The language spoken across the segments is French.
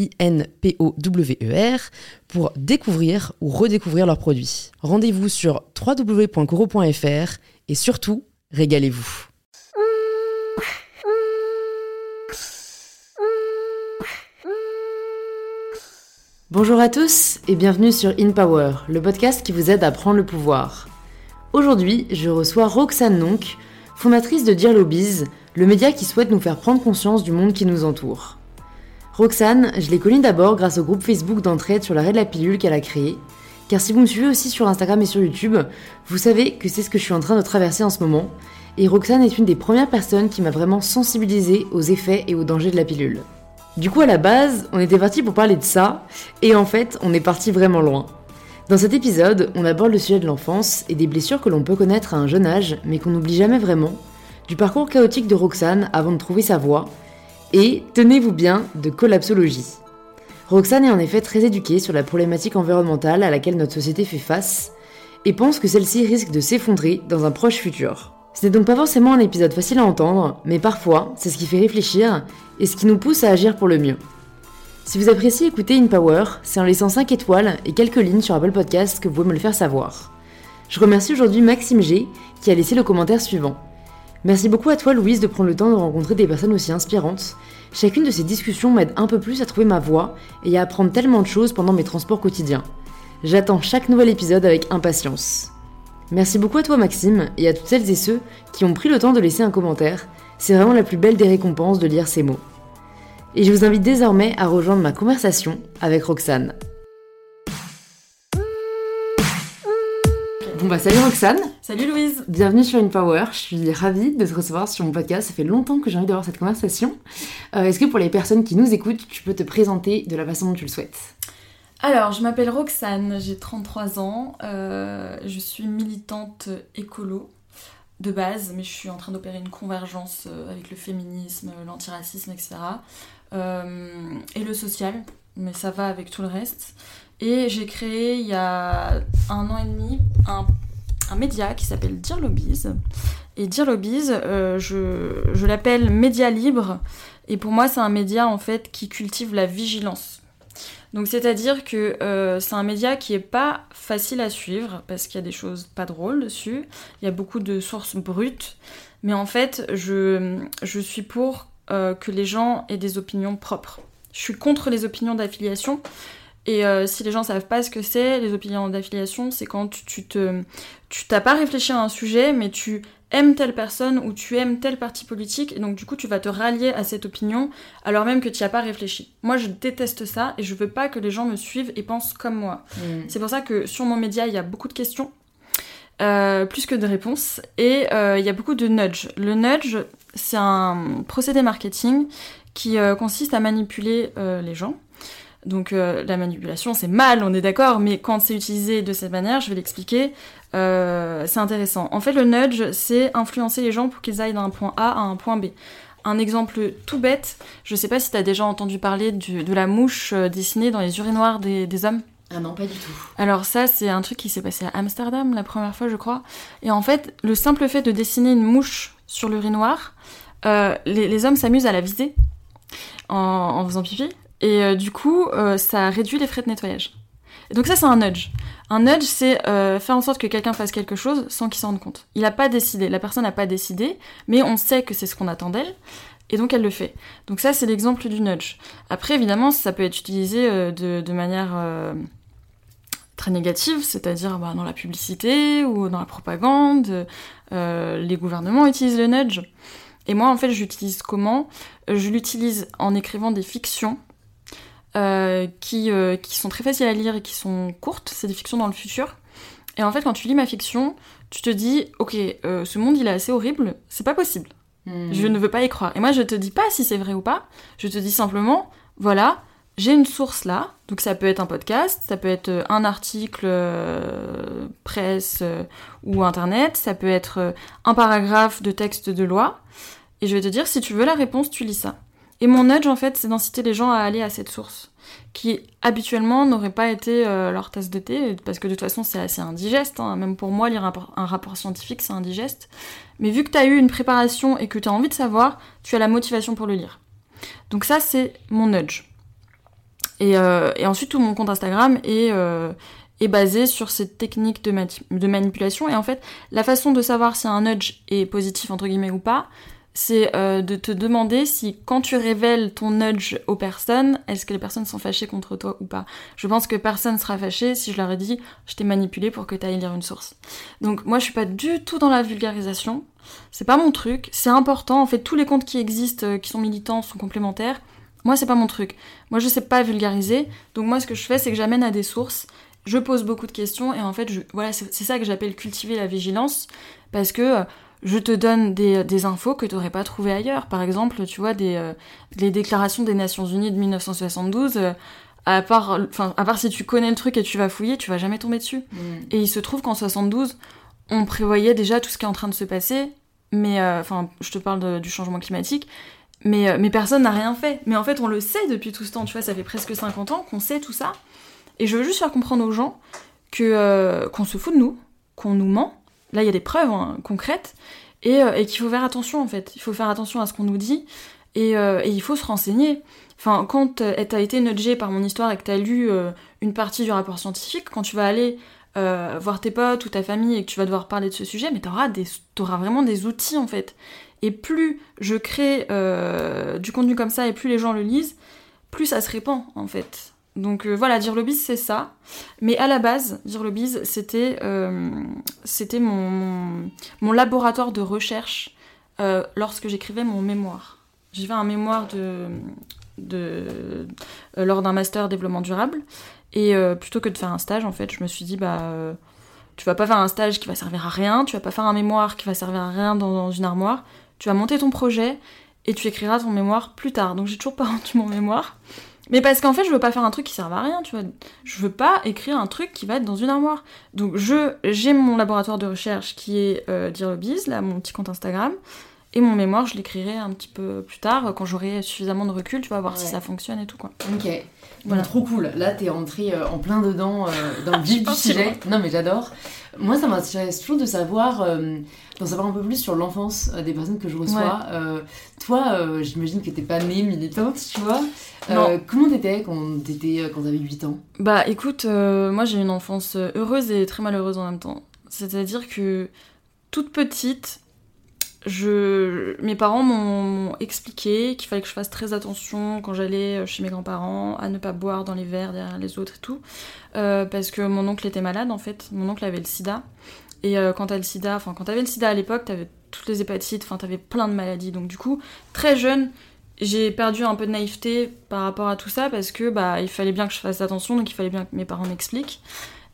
I-N-P-O-W-E-R, pour découvrir ou redécouvrir leurs produits. Rendez-vous sur www.coro.fr et surtout, régalez-vous. Bonjour à tous et bienvenue sur In Power, le podcast qui vous aide à prendre le pouvoir. Aujourd'hui, je reçois Roxane Nonk, fondatrice de Dear Lobbies, le média qui souhaite nous faire prendre conscience du monde qui nous entoure. Roxane, je l'ai connue d'abord grâce au groupe Facebook d'entraide sur l'arrêt de la pilule qu'elle a créé. Car si vous me suivez aussi sur Instagram et sur YouTube, vous savez que c'est ce que je suis en train de traverser en ce moment. Et Roxane est une des premières personnes qui m'a vraiment sensibilisée aux effets et aux dangers de la pilule. Du coup, à la base, on était parti pour parler de ça, et en fait, on est parti vraiment loin. Dans cet épisode, on aborde le sujet de l'enfance et des blessures que l'on peut connaître à un jeune âge, mais qu'on n'oublie jamais vraiment, du parcours chaotique de Roxane avant de trouver sa voie, et, tenez-vous bien, de collapsologie. Roxane est en effet très éduquée sur la problématique environnementale à laquelle notre société fait face, et pense que celle-ci risque de s'effondrer dans un proche futur. Ce n'est donc pas forcément un épisode facile à entendre, mais parfois, c'est ce qui fait réfléchir et ce qui nous pousse à agir pour le mieux. Si vous appréciez écouter In Power, c'est en laissant 5 étoiles et quelques lignes sur Apple Podcast que vous pouvez me le faire savoir. Je remercie aujourd'hui Maxime G qui a laissé le commentaire suivant. Merci beaucoup à toi Louise de prendre le temps de rencontrer des personnes aussi inspirantes. Chacune de ces discussions m'aide un peu plus à trouver ma voie et à apprendre tellement de choses pendant mes transports quotidiens. J'attends chaque nouvel épisode avec impatience. Merci beaucoup à toi Maxime et à toutes celles et ceux qui ont pris le temps de laisser un commentaire. C'est vraiment la plus belle des récompenses de lire ces mots. Et je vous invite désormais à rejoindre ma conversation avec Roxane. Bah salut Roxane Salut Louise Bienvenue sur InPower, je suis ravie de te recevoir sur mon podcast, ça fait longtemps que j'ai envie d'avoir cette conversation. Euh, Est-ce que pour les personnes qui nous écoutent, tu peux te présenter de la façon dont tu le souhaites? Alors, je m'appelle Roxane, j'ai 33 ans, euh, je suis militante écolo de base, mais je suis en train d'opérer une convergence euh, avec le féminisme, l'antiracisme, etc. Euh, et le social, mais ça va avec tout le reste. Et j'ai créé il y a un an et demi un, média qui s'appelle Dear Lobbies. Et Dear Lobbies, euh, je, je l'appelle média libre. Et pour moi, c'est un média en fait qui cultive la vigilance. Donc c'est-à-dire que euh, c'est un média qui est pas facile à suivre parce qu'il y a des choses pas drôles dessus. Il y a beaucoup de sources brutes. Mais en fait, je, je suis pour euh, que les gens aient des opinions propres. Je suis contre les opinions d'affiliation. Et euh, si les gens savent pas ce que c'est, les opinions d'affiliation, c'est quand tu, tu te, tu t'as pas réfléchi à un sujet, mais tu aimes telle personne ou tu aimes tel parti politique, et donc du coup tu vas te rallier à cette opinion alors même que tu n'y as pas réfléchi. Moi je déteste ça et je veux pas que les gens me suivent et pensent comme moi. Mm. C'est pour ça que sur mon média il y a beaucoup de questions, euh, plus que de réponses, et euh, il y a beaucoup de nudge. Le nudge, c'est un procédé marketing qui euh, consiste à manipuler les gens. Donc euh, la manipulation c'est mal, on est d'accord, mais quand c'est utilisé de cette manière, je vais l'expliquer, euh, c'est intéressant. En fait le nudge c'est influencer les gens pour qu'ils aillent d'un point A à un point B. Un exemple tout bête, je sais pas si t'as déjà entendu parler du- de la mouche euh, dessinée dans les urinoirs des, des hommes. Ah non, pas du tout. Alors ça, c'est un truc qui s'est passé à Amsterdam la première fois, je crois. Et en fait, le simple fait de dessiner une mouche sur l'urinoir, euh, les, les hommes s'amusent à la viser en, en faisant pipi. Et euh, du coup, euh, ça réduit les frais de nettoyage. Et donc ça, c'est un nudge. Un nudge, c'est euh, faire en sorte que quelqu'un fasse quelque chose sans qu'il s'en rende compte. Il n'a pas décidé, la personne n'a pas décidé, mais on sait que c'est ce qu'on attend d'elle. Et donc elle le fait. Donc ça, c'est l'exemple du nudge. Après, évidemment, ça peut être utilisé de, manière très négatives, c'est-à-dire bah, dans la publicité ou dans la propagande. les gouvernements utilisent le nudge. Et moi, en fait, j'utilise comment? Je l'utilise en écrivant des fictions qui, qui sont très faciles à lire et qui sont courtes. C'est des fictions dans le futur. Et en fait, quand tu lis ma fiction, tu te dis, ok, ce monde il est assez horrible, c'est pas possible. Hmm. Je ne veux pas y croire. Et moi, je te dis pas si c'est vrai ou pas. Je te dis simplement, voilà, j'ai une source là. Donc ça peut être un podcast, ça peut être euh, un article euh, presse euh, ou internet, ça peut être un paragraphe de texte de loi. Et je vais te dire, si tu veux la réponse, tu lis ça. Et mon nudge, en fait, c'est d'inciter les gens à aller à cette source, qui habituellement n'aurait pas été leur tasse de thé, parce que de toute façon, c'est assez indigeste. Hein. Même pour moi, lire un, rapport scientifique, c'est indigeste. Mais vu que tu as eu une préparation et que tu as envie de savoir, tu as la motivation pour le lire. Donc ça, c'est mon nudge. Et, euh, ensuite, tout mon compte Instagram est, euh, basé sur cette technique de, de, manipulation. Et en fait, la façon de savoir si un nudge est positif, entre guillemets, ou pas, c'est euh, de te demander si quand tu révèles ton nudge aux personnes, est-ce que les personnes sont fâchées contre toi ou pas. Je pense que personne sera fâché si je leur ai dit je t'ai manipulé pour que tu ailles lire une source. Donc moi je suis pas du tout dans la vulgarisation, c'est pas mon truc, c'est important, en fait tous les comptes qui existent, euh, qui sont militants, sont complémentaires. Moi c'est pas mon truc. Moi je sais pas vulgariser, donc moi ce que je fais c'est que j'amène à des sources, je pose beaucoup de questions et en fait voilà c'est ça que j'appelle cultiver la vigilance parce que euh, je te donne des, infos que tu n'aurais pas trouvées ailleurs. Par exemple, tu vois, des, euh, les déclarations des Nations Unies de 1972, euh, à, part, à part si tu connais le truc et tu vas fouiller, tu vas jamais tomber dessus. Mm. Et il se trouve qu'en 72, on prévoyait déjà tout ce qui est en train de se passer, mais euh, enfin, je te parle du changement climatique, mais, mais personne n'a rien fait. Mais en fait, on le sait depuis tout ce temps, tu vois, ça fait presque 50 ans qu'on sait tout ça. Et je veux juste faire comprendre aux gens que qu'on se fout de nous, qu'on nous ment, Là, il y a des preuves hein, concrètes euh, et, qu'il faut faire attention en fait. Il faut faire attention à ce qu'on nous dit et, euh, il faut se renseigner. Enfin, quand tu as été nudgé par mon histoire et que tu as lu euh, une partie du rapport scientifique, quand tu vas aller voir tes potes ou ta famille et que tu vas devoir parler de ce sujet, mais tu auras, vraiment des outils en fait. Et plus je crée du contenu comme ça et plus les gens le lisent, plus ça se répand en fait. Donc euh, voilà, dire bise, c'est ça. Mais à la base, dire bise, c'était euh, c'était mon, laboratoire de recherche euh, lorsque j'écrivais mon mémoire. Fait un mémoire de, de lors d'un master développement durable. Et plutôt que de faire un stage, en fait, je me suis dit, bah, tu vas pas faire un stage qui va servir à rien, tu vas pas faire un mémoire qui va servir à rien dans, dans une armoire. Tu vas monter ton projet et tu écriras ton mémoire plus tard. Donc j'ai toujours pas rendu mon mémoire. Mais parce qu'en fait, je veux pas faire un truc qui serve à rien, tu vois. Je veux pas écrire un truc qui va être dans une armoire. Donc, je j'ai mon laboratoire de recherche qui est euh, Biz, là, mon petit compte Instagram. Et mon mémoire, je l'écrirai un petit peu plus tard, quand j'aurai suffisamment de recul, tu vas voir si ça fonctionne et tout, quoi. Ok. Voilà. trop cool. Là, t'es rentré euh, en plein dedans, euh, dans le vif du sujet. Non, mais j'adore. Moi, ça m'intéresse toujours de savoir, euh, d'en savoir un peu plus sur l'enfance des personnes que je reçois. toi, j'imagine que t'es pas née militante, tu vois. comment t'étais quand t'étais quand t'avais 8 ans? Bah, écoute, moi, j'ai une enfance heureuse et très malheureuse en même temps. C'est-à-dire que toute petite, je, mes parents m'ont expliqué qu'il fallait que je fasse très attention quand j'allais chez mes grands-parents à ne pas boire dans les verres derrière les autres et tout, euh, parce que mon oncle était malade en fait. Mon oncle avait le SIDA et euh, quand t'as le SIDA, enfin quand t'avais le SIDA à l'époque, t'avais toutes les hépatites, enfin t'avais plein de maladies. Donc du coup, très jeune, j'ai perdu un peu de naïveté par rapport à tout ça parce que bah il fallait bien que je fasse attention, donc il fallait bien que mes parents m'expliquent.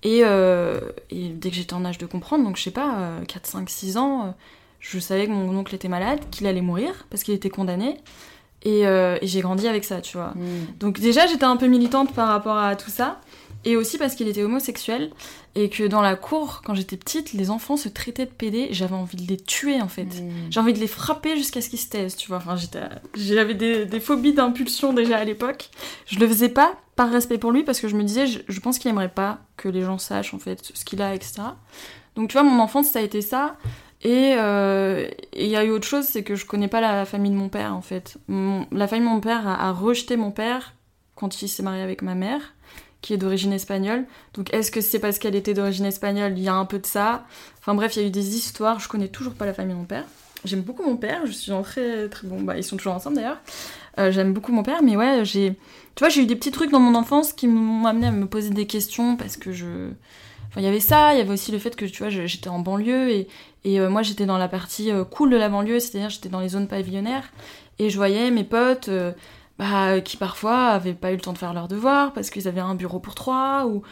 Et, euh, et, dès que j'étais en âge de comprendre, donc je sais pas, 4, 5, 6 ans je savais que mon oncle était malade, qu'il allait mourir parce qu'il était condamné. Et, euh, j'ai grandi avec ça, tu vois. Mm. Donc déjà, j'étais un peu militante par rapport à tout ça. Et aussi parce qu'il était homosexuel. Et que dans la cour, quand j'étais petite, les enfants se traitaient de PD. J'avais envie de les tuer, en fait. Mm. J'ai envie de les frapper jusqu'à ce qu'ils se taisent, tu vois. Enfin, j'avais des, des, phobies d'impulsion déjà à l'époque. Je le faisais pas par respect pour lui parce que je me disais, je, je pense qu'il aimerait pas que les gens sachent, en fait, ce qu'il a, etc. Donc, tu vois, mon enfance, ça a été ça. Euh, et il y a eu autre chose, c'est que je connais pas la famille de mon père en fait. la famille de mon père a, rejeté mon père quand il s'est marié avec ma mère, qui est d'origine espagnole. Donc est-ce que c'est parce qu'elle était d'origine espagnole? Il y a un peu de ça. Enfin bref, il y a eu des histoires. Je connais toujours pas la famille de mon père. J'aime beaucoup mon père, je suis en très très bon. Bah, ils sont toujours ensemble d'ailleurs. Euh, j'aime beaucoup mon père, mais ouais, j'ai. Tu vois, j'ai eu des petits trucs dans mon enfance qui m'ont amené à me poser des questions parce que je. Il y avait ça, il y avait aussi le fait que, tu vois, j'étais en banlieue et, euh, moi, j'étais dans la partie euh, cool de la banlieue, c'est-à-dire j'étais dans les zones pavillonnaires et je voyais mes potes. euh, bah, qui parfois avaient pas eu le temps de faire leurs devoirs parce qu'ils avaient un bureau pour trois ou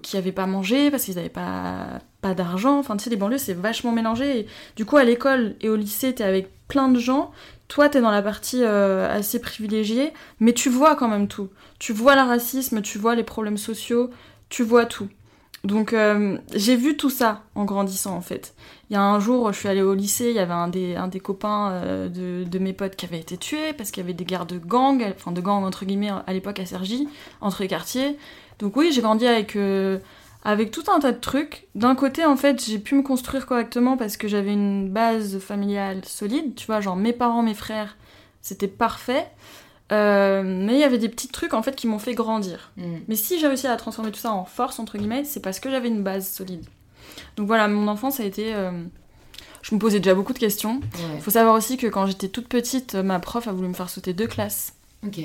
qui avaient pas mangé parce qu'ils avaient pas, d'argent. Enfin, tu sais, les banlieues, c'est vachement mélangé. Et du coup, à l'école et au lycée, t'es avec plein de gens. Toi, t'es dans la partie assez privilégiée, mais tu vois quand même tout. Tu vois le racisme, tu vois les problèmes sociaux, tu vois tout. Donc, euh, j'ai vu tout ça en grandissant, en fait. Il y a un jour, je suis allée au lycée, il y avait un des, un des copains euh, de, de mes potes qui avait été tué parce qu'il y avait des guerres de gangs, enfin de gangs entre guillemets à l'époque à Cergy, entre les quartiers. Donc oui, j'ai grandi avec, euh, avec tout un tas de trucs. D'un côté, en fait, j'ai pu me construire correctement parce que j'avais une base familiale solide, tu vois, genre mes parents, mes frères, c'était parfait. Euh, mais il y avait des petits trucs en fait qui m'ont fait grandir. Mm. Mais si j'ai réussi à transformer tout ça en force, entre guillemets, c'est parce que j'avais une base solide. Donc voilà, mon enfance a été. euh, Je me posais déjà beaucoup de questions. Ouais. Il faut savoir aussi que quand j'étais toute petite, ma prof a voulu me faire sauter deux classes. Ok.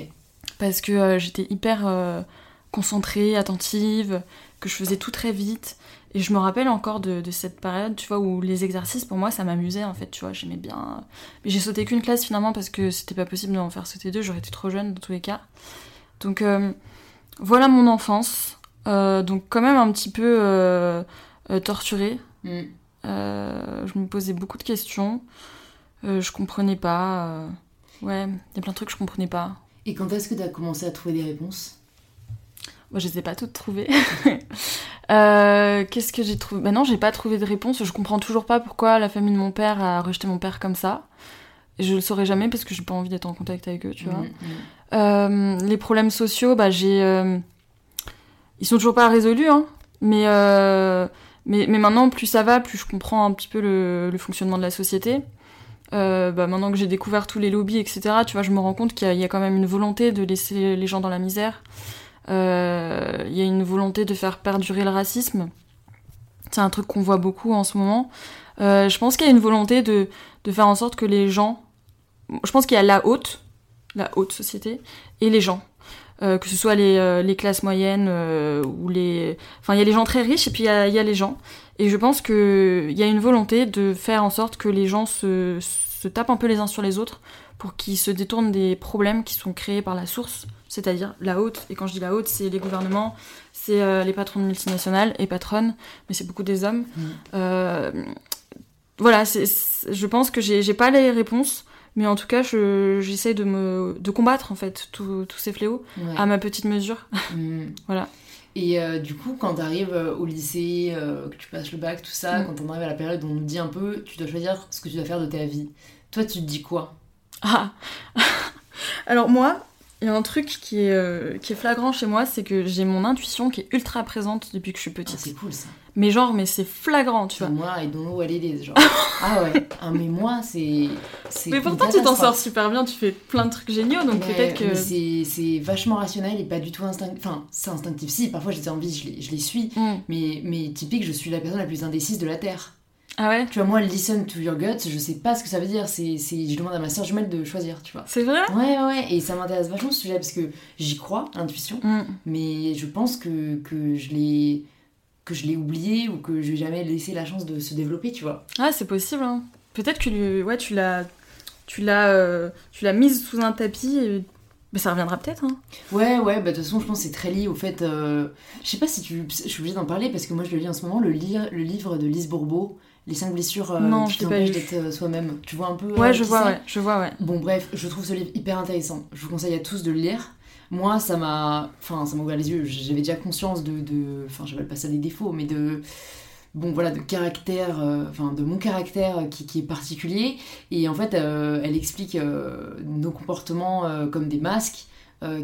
Parce que euh, j'étais hyper concentrée, attentive, que je faisais tout très vite. Et je me rappelle encore de, de cette période, tu vois, où les exercices, pour moi, ça m'amusait, en fait, tu vois, j'aimais bien. Mais j'ai sauté qu'une classe, finalement, parce que c'était pas possible d'en faire sauter deux, j'aurais été trop jeune, dans tous les cas. Donc, euh, voilà mon enfance. Euh, donc, quand même un petit peu euh, torturée. Mm. Je me posais beaucoup de questions. Je comprenais pas. Ouais, il y a plein de trucs que je comprenais pas. Et quand est-ce que tu as commencé à trouver des réponses? Moi, je les ai pas toutes trouvées. Euh, Qu'est-ce que j'ai trouvé? Bah non, j'ai pas trouvé de réponse. Je comprends toujours pas pourquoi la famille de mon père a rejeté mon père comme ça. Je le saurais jamais parce que j'ai pas envie d'être en contact avec eux, tu vois. Mm, mm. Euh, les problèmes sociaux, bah j'ai. euh, Ils sont toujours pas résolus, hein. Mais, euh, mais, mais maintenant, plus ça va, plus je comprends un petit peu le, le fonctionnement de la société. Euh, bah maintenant que j'ai découvert tous les lobbies, etc., tu vois, je me rends compte qu'il y a quand même une volonté de laisser les gens dans la misère. Euh, Il y a une volonté de faire perdurer le racisme. C'est un truc qu'on voit beaucoup en ce moment. Euh, je pense qu'il y a une volonté de, faire en sorte que les gens. Je pense qu'il y a la haute, la haute société, et les gens. Euh, que ce soit les, euh, classes moyennes euh, ou les. Enfin, il y a les gens très riches et puis il y a, les gens. Et je pense qu'il y a une volonté de faire en sorte que les gens se tapent un peu les uns sur les autres pour qu'ils se détournent des problèmes qui sont créés par la source, c'est-à-dire la haute. Et quand je dis la haute, c'est les gouvernements, c'est euh, les patrons de multinationales et patronnes, mais c'est beaucoup des hommes. Mm. Euh, voilà, je pense que j'ai pas les réponses, mais en tout cas, je- j'essaie de me de combattre en fait tous ces fléaux Ouais. à ma petite mesure. Mm. Voilà. Et euh, du coup, quand tu arrives au lycée, que tu passes le bac, tout ça, Mm. quand on arrive à la période où on nous dit un peu, tu dois choisir ce que tu dois faire de ta vie. Toi, tu te dis quoi? Ah. Alors moi, il y a un truc qui est, euh, qui est flagrant chez moi, c'est que j'ai mon intuition qui est ultra présente depuis que je suis Ah, petite. C'est cool ça. mais genre, mais c'est flagrant, tu vois, moi, I don't know what it is. Genre. ah ouais. Ah, mais moi, c'est. Mais pourtant, tu t'en sors super bien, tu fais plein de trucs géniaux, donc peut-être mais que... c'est- c'est vachement rationnel et pas du tout instinctif. Enfin, c'est instinctif. Si, parfois j'ai des envies, je les, je les suis. Hmm. Mais, mais typique, je suis la personne la plus indécise de la Terre. Ah ouais Tu vois, moi, listen to your guts, je sais pas ce que ça veut dire. C'est, c'est, je demande à ma soeur jumelle de choisir, tu vois. C'est vrai Ouais, ouais. Et ça m'intéresse vachement ce sujet parce que j'y crois, l'intuition. Hmm. Mais je pense que, que je l'ai que je l'ai oublié ou que je vais jamais laissé la chance de se développer, tu vois. Ah, c'est possible, hein. Peut-être que lui- ouais, tu l'as... Tu l'as, euh, tu l'as mise sous un tapis et... Mais ça reviendra peut-être, hein. Ouais, ouais, bah de toute façon, je pense que c'est très lié au fait. euh, Je sais pas si tu. Je suis obligée d'en parler parce que moi je le lis en ce moment, le, le livre de Lise Bourbeau, Les 5 blessures euh, Non, qui t'empêchent d'être euh, soi-même. Tu vois un peu. Ouais, euh, je vois, ouais. Je vois, ouais. Bon, bref, je trouve ce livre hyper intéressant. Je vous conseille à tous de le lire. Moi, ça m'a. Enfin, ça m'a ouvert les yeux. J'avais déjà conscience de. de... Enfin, j'appelle pas ça des défauts, mais de. Bon, voilà, de caractère. euh, Enfin, de mon caractère qui, qui est particulier. Et en fait, elle explique nos comportements comme des masques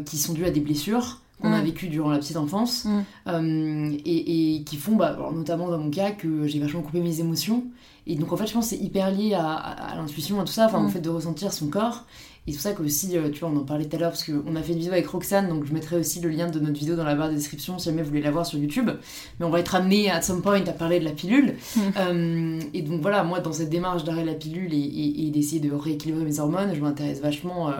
qui sont dus à des blessures qu'on a Mm. vécues durant la petite enfance. Mm. Euh, et, et qui font, bah, alors, notamment dans mon cas, que j'ai vachement coupé mes émotions. Et donc, en fait, je pense que c'est hyper lié à, à- à l'intuition, à tout ça, enfin, Mm. au fait de ressentir son corps. Et c'est pour ça que aussi, euh, tu vois, on en parlait tout à l'heure, parce qu'on a fait une vidéo avec Roxane, donc je mettrai aussi le lien de notre vidéo dans la barre de description si jamais vous voulez la voir sur YouTube. Mais on va être amené à some point à parler de la pilule. Mm. Euh, et donc voilà, moi, dans cette démarche d'arrêt de la pilule et, et- et d'essayer de rééquilibrer mes hormones, je m'intéresse vachement. euh,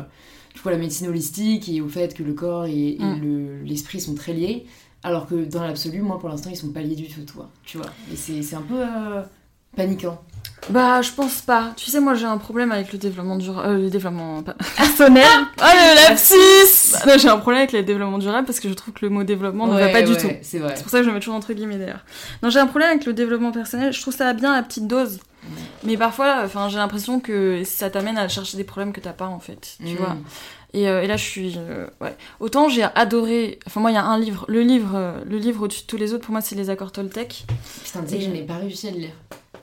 tu vois, la médecine holistique et au fait que le corps et, et Mm. le- l'esprit sont très liés. Alors que dans l'absolu, moi pour l'instant, ils sont pas liés du tout, toi. Tu vois. Et c'est un peu euh, paniquant. Bah, je pense pas. Tu sais, moi j'ai un problème avec le développement durable. Euh, le développement personnel. oh le lapsus J'ai un problème avec le développement durable parce que je trouve que le mot développement ne va Ouais, pas du tout. C'est pour ça que je le mets toujours entre guillemets d'ailleurs. Non, j'ai un problème avec le développement personnel. Je trouve ça bien à petite dose. Mais parfois, enfin, j'ai l'impression que ça t'amène à chercher des problèmes que t'as pas en fait. Tu Mm. vois. Et, euh, et là, je suis. euh, ouais. Autant j'ai adoré. Enfin, moi, il y a un livre. Le livre, euh, le livre au-dessus de tous les autres, pour moi, c'est Les Accords Toltec. Putain, tu sais que je n'ai pas réussi à le lire.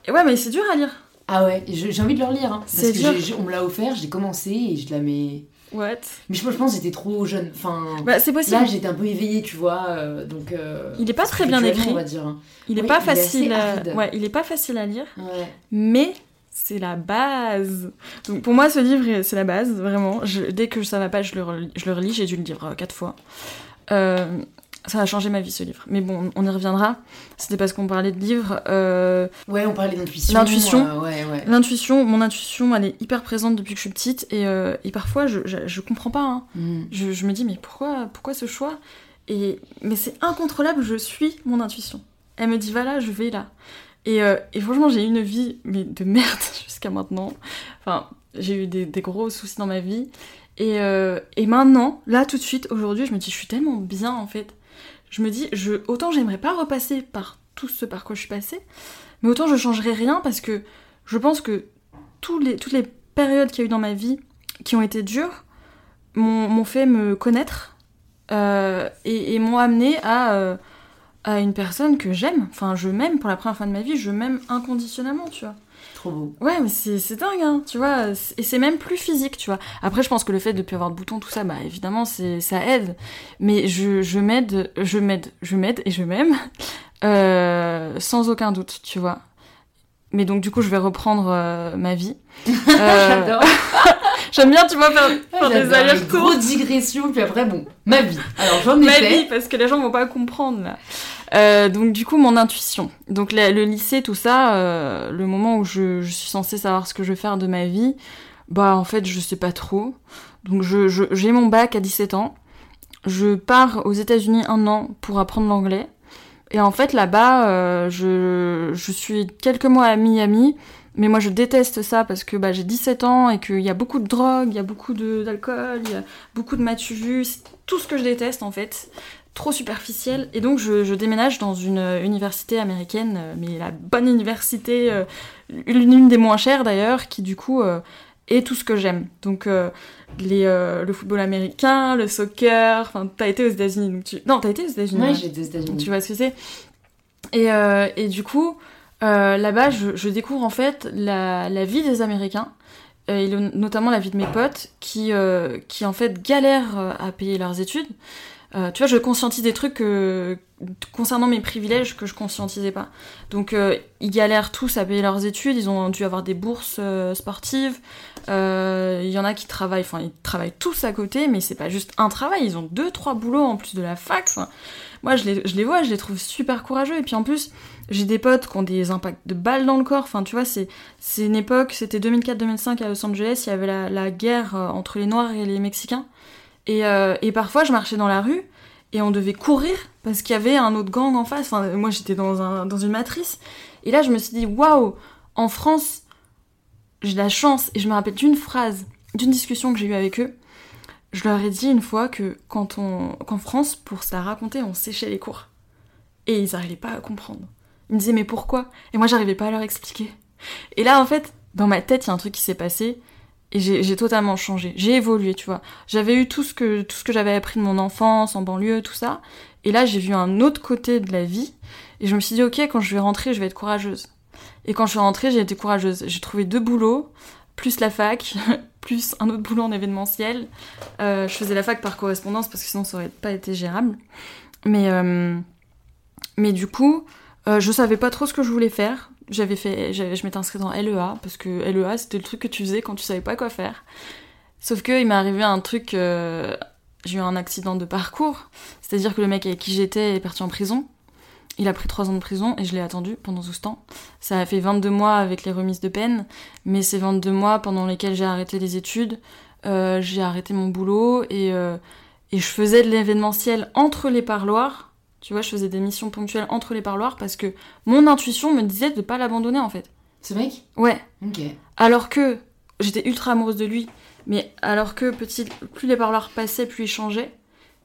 Et ouais, mais c'est dur à lire. Ah ouais, j'ai envie de le relire. Hein, parce C'est que dur. on me l'a offert, j'ai commencé et je la mets. What? Mais je, je pense que j'étais trop jeune. Enfin, Bah, c'est possible. là j'étais un peu éveillée, tu vois. euh, donc. euh, Il est pas très bien écrit. On va dire. hein. Il est Oui, pas il facile. à... aride. Ouais, il est pas facile à lire. Ouais. mais c'est la base. Donc pour moi, ce livre, c'est la base, vraiment. Je- dès que ça va pas, je le, relis, je le relis. J'ai dû le lire euh, quatre fois. Euh, ça a changé ma vie, ce livre. Mais bon, on y reviendra. C'était parce qu'on parlait de livres. Euh, Ouais, on parlait d'intuition. L'intuition. euh, ouais, ouais. L'intuition, mon intuition, elle est hyper présente depuis que je suis petite. Et, euh, et parfois, je, je, je comprends pas. hein. Mm. Je, je me dis, mais pourquoi, pourquoi ce choix? Et, Mais c'est incontrôlable, je suis mon intuition. Elle me dit, voilà, je vais là. Et, et franchement, j'ai eu une vie mais de merde jusqu'à maintenant. Enfin, j'ai eu des, des gros soucis dans ma vie. Et, euh, et maintenant, là, tout de suite, aujourd'hui, je me dis, je suis tellement bien, en fait. Je me dis, autant j'aimerais pas repasser par tout ce par quoi je suis passée, mais autant je changerais rien parce que je pense que toutes les périodes qu'il y a eu dans ma vie qui ont été dures m'ont fait me connaître euh, et, et m'ont amené à, euh, à une personne que j'aime. Enfin, je m'aime pour la première fois de ma vie, je m'aime inconditionnellement, tu vois. Trop beau. Ouais, mais c'est c'est dingue, hein, tu vois. Et c'est même plus physique, tu vois. Après, je pense que le fait de ne plus avoir de boutons, tout ça, bah évidemment, c'est ça aide. Mais je, je m'aide, je m'aide, je m'aide et je m'aime euh, sans aucun doute, tu vois. Mais donc, du coup, je vais reprendre euh, ma vie. Euh, J'adore. J'aime bien, tu vois, faire, faire des allers-retours. Grosse digression, puis après, bon, ma vie. Alors j'en ai ma fait. vie parce que les gens vont pas comprendre là. Euh, donc du coup mon intuition. Donc la- le lycée tout ça, euh, le moment où je, je suis censée savoir ce que je vais faire de ma vie, bah en fait je sais pas trop. Donc je je- j'ai mon bac à 17 ans. Je pars aux États-Unis un an pour apprendre l'anglais. Et en fait là-bas euh, je je suis quelques mois à Miami. Mais moi je déteste ça parce que bah, j'ai 17 ans et qu'il y a beaucoup de drogue, il y a beaucoup d'alcool, il y a beaucoup de matu c'est tout ce que je déteste en fait, trop superficiel. Et donc je, je déménage dans une euh, université américaine, euh, mais la bonne université, euh, l'une des moins chères d'ailleurs, qui du coup euh, est tout ce que j'aime. Donc euh, les, le football américain, le soccer, enfin t'as été aux États-Unis, donc tu... non t'as été aux États-Unis. Ouais, ouais. j'étais aux États-Unis. Tu vois ce que c'est et, et du coup, euh, là-bas, je, je découvre en fait la, la vie des Américains, euh, et le- notamment la vie de mes potes, qui, euh, qui en fait galèrent euh, à payer leurs études. Euh, tu vois, je conscientise des trucs euh, concernant mes privilèges que je conscientisais pas. Donc, euh, ils galèrent tous à payer leurs études, ils ont dû avoir des bourses euh, sportives. Euh, Il y en a qui travaillent, enfin, ils travaillent tous à côté, mais c'est pas juste un travail, ils ont deux, trois boulots en plus de la fac. Moi, je les, je les vois, je les trouve super courageux. Et puis en plus, j'ai des potes qui ont des impacts de balles dans le corps. Enfin, tu vois, c'est une époque, c'était 2004-2005 à Los Angeles, il y avait la, guerre euh, entre les Noirs et les Mexicains. Et, euh, et parfois, je marchais dans la rue et on devait courir parce qu'il y avait un autre gang en face. Enfin, moi, j'étais dans, un, dans une matrice. Et là, je me suis dit, waouh, en France, j'ai la chance. Et je me rappelle d'une phrase, d'une discussion que j'ai eue avec eux. Je leur ai dit une fois que quand on, qu'en France, pour se la raconter, on séchait les cours. Et ils n'arrivaient pas à comprendre. Ils me disaient, mais pourquoi? Et moi, j'arrivais pas à leur expliquer. Et là, en fait, dans ma tête, il y a un truc qui s'est passé. Et j'ai totalement changé. J'ai évolué, tu vois. J'avais eu tout ce que, que j'avais appris de mon enfance, en banlieue, tout ça. Et là, j'ai vu un autre côté de la vie. Et je me suis dit, ok, quand je vais rentrer, je vais être courageuse. Et quand je suis rentrée, j'ai été courageuse. J'ai trouvé deux boulots, plus la fac, plus un autre boulot en événementiel. Euh, je faisais la fac par correspondance parce que sinon ça aurait pas été gérable. Mais, euh, mais du coup, euh, je savais pas trop ce que je voulais faire. J'avais fait, je m'étais inscrite en LEA parce que LEA c'était le truc que tu faisais quand tu savais pas quoi faire. Sauf que il m'est arrivé un truc, euh, j'ai eu un accident de parcours, c'est-à-dire que le mec avec qui j'étais est parti en prison. Il a pris 3 ans de prison et je l'ai attendu pendant tout ce temps. Ça a fait 22 mois avec les remises de peine, mais c'est 22 mois pendant lesquels j'ai arrêté les études. euh, j'ai arrêté mon boulot et, et je faisais de l'événementiel entre les parloirs. Tu vois, je faisais des missions ponctuelles entre les parloirs parce que mon intuition me disait de pas l'abandonner en fait. Ce mec? Ouais. Ok. Alors que j'étais ultra amoureuse de lui, mais alors que petit, plus les parloirs passaient, plus il changeait.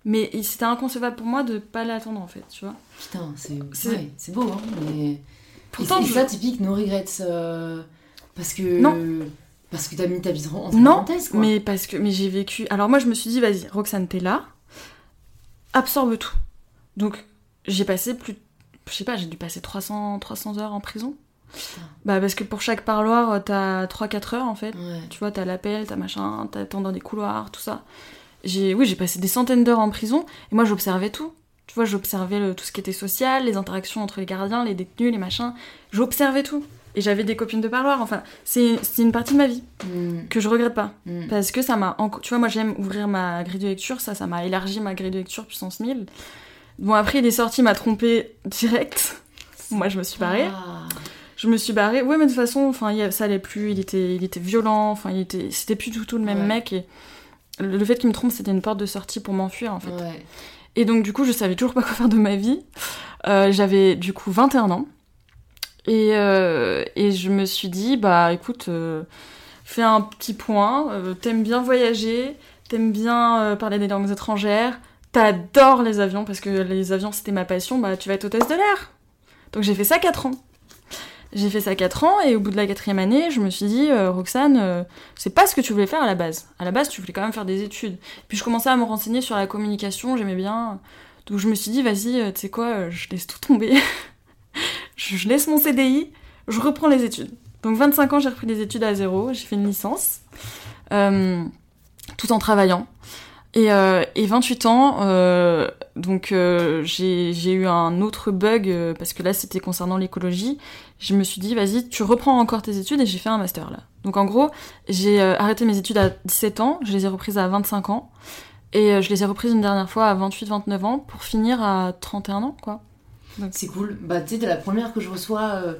Mais c'était inconcevable pour moi de pas l'attendre en fait, tu vois. Putain, c'est C'est- ouais, c'est beau, hein. Mais... Pourtant, c'est je- ça, typique, no regrets. euh, Parce que. Non. Parce que t'as mis ta vie en Non, quoi. mais parce que mais j'ai vécu. Alors moi je me suis dit vas-y Roxane t'es là, absorbe tout. Donc j'ai passé plus, je sais pas j'ai dû passer 300 300 heures en prison. Putain. Bah parce que pour chaque parloir euh, t'as 3-4 heures en fait. Ouais. Tu vois t'as l'appel, t'as machin, t'attends dans des couloirs, tout ça. J'ai oui j'ai passé des centaines d'heures en prison et moi j'observais tout. Tu vois j'observais tout ce qui était social, les interactions entre les gardiens, les détenus, les machins. J'observais tout. Et j'avais des copines de parloir. Enfin c'est une partie de ma vie Mm, que je regrette pas. mm. Parce que ça m'a. Tu vois, moi j'aime ouvrir ma grille de lecture, ça, ça m'a élargi ma grille de lecture puissance 1000. Bon, après, il est sorti, il m'a trompé direct. Moi, je me suis barrée. Ah. Je me suis barrée. Ouais, mais de toute façon, enfin, ça allait plus. Il était, il était violent. Enfin, il était. C'était plus du tout le même Ouais. mec. Et le, le fait qu'il me trompe, c'était une porte de sortie pour m'enfuir, en fait. Ouais. Et donc, du coup, je savais toujours pas quoi faire de ma vie. Euh, J'avais, du coup, 21 ans. Et, euh, et je me suis dit, bah écoute, euh, fais un petit point. T'aimes bien voyager, t'aimes bien parler des langues étrangères, t'adores les avions, parce que les avions c'était ma passion, bah tu vas être hôtesse de l'air. Donc j'ai fait ça 4 ans. J'ai fait ça 4 ans, et au bout de la quatrième année, je me suis dit, euh, Roxane, euh, c'est pas ce que tu voulais faire à la base. À la base, tu voulais quand même faire des études. Puis je commençais à me renseigner sur la communication, j'aimais bien. Donc je me suis dit, vas-y, euh, tu sais quoi, euh, je laisse tout tomber. je, laisse mon CDI, je reprends les études. Donc 25 ans, j'ai repris des études à zéro, j'ai fait une licence, tout en travaillant. Et, euh, et 28 ans, euh, donc euh, j'ai eu un autre bug, euh, parce que là c'était concernant l'écologie. Je me suis dit, vas-y, tu reprends encore tes études et j'ai fait un master là. Donc en gros, j'ai euh, arrêté mes études à 17 ans, je les ai reprises à 25 ans. Et euh, je les ai reprises une dernière fois à 28-29 ans pour finir à 31 ans, quoi. C'est cool. Bah, tu sais, t'es la première que je reçois euh,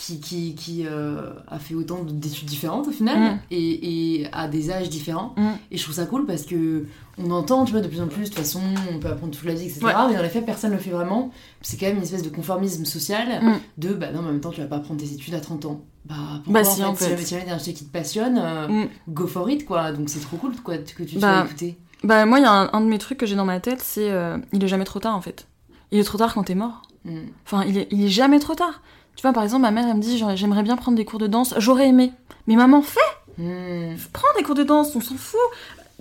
qui, qui, qui euh, a fait autant d'études différentes au final Mm. et, et à des âges différents. Mm. Et je trouve ça cool parce que on entend, tu vois, de plus en plus, de toute façon, on peut apprendre toute la vie, etc. Ouais. Mais dans les faits, personne ne le fait vraiment. C'est quand même une espèce de conformisme social Mm. de, bah non, mais en même temps, tu vas pas apprendre tes études à 30 ans. Bah, pourquoi, Bah, si, en fait. jamais si jamais il y a un truc qui te passionne, euh, go for it, quoi. Donc c'est trop cool quoi, que tu Bah, sois écouté. Bah moi, il y a un, un de mes trucs que j'ai dans ma tête, c'est euh, il est jamais trop tard en fait. Il est trop tard quand t'es mort. Enfin, il est, il est jamais trop tard. Tu vois, par exemple, ma mère, elle me dit, j'aimerais bien prendre des cours de danse. J'aurais aimé. Mais maman, fais, Mm. prends des cours de danse, on s'en fout.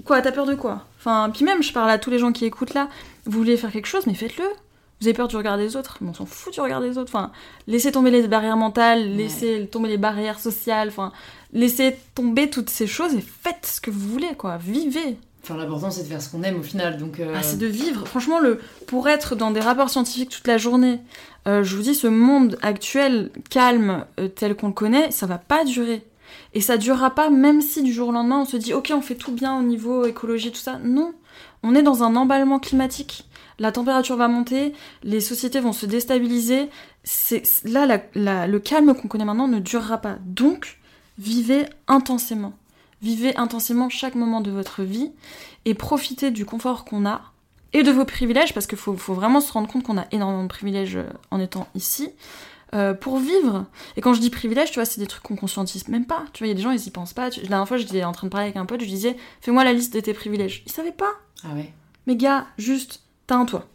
Quoi, t'as peur de quoi? Enfin, puis même, je parle à tous les gens qui écoutent là. Vous voulez faire quelque chose, mais faites-le. Vous avez peur du regard des autres, mais on s'en fout du regard des autres. Enfin, laissez tomber les barrières mentales, laissez tomber les barrières sociales. Enfin, laissez tomber toutes ces choses et faites ce que vous voulez, quoi. Vivez. Enfin, l'important c'est de faire ce qu'on aime au final. Donc, euh, Ah, c'est de vivre. Franchement, pour être dans des rapports scientifiques toute la journée, euh, je vous dis, ce monde actuel, calme, euh, tel qu'on le connaît, ça va pas durer. Et ça durera pas, même si du jour au lendemain, on se dit, ok, on fait tout bien au niveau écologie, tout ça. Non. On est dans un emballement climatique. La température va monter, les sociétés vont se déstabiliser. Là, le calme qu'on connaît maintenant ne durera pas. Donc, vivez intensément. Vivez intensément chaque moment de votre vie et profitez du confort qu'on a et de vos privilèges, parce qu'il faut, faut vraiment se rendre compte qu'on a énormément de privilèges euh, en étant ici, euh, pour vivre. Et quand je dis privilèges, tu vois, c'est des trucs qu'on conscientise même pas. Tu vois, il y a des gens, ils y pensent pas. La dernière fois, j'étais en train de parler avec un pote, je disais, fais-moi la liste de tes privilèges. Il savait pas. Ah ouais. Mais gars, juste, t'as un toit.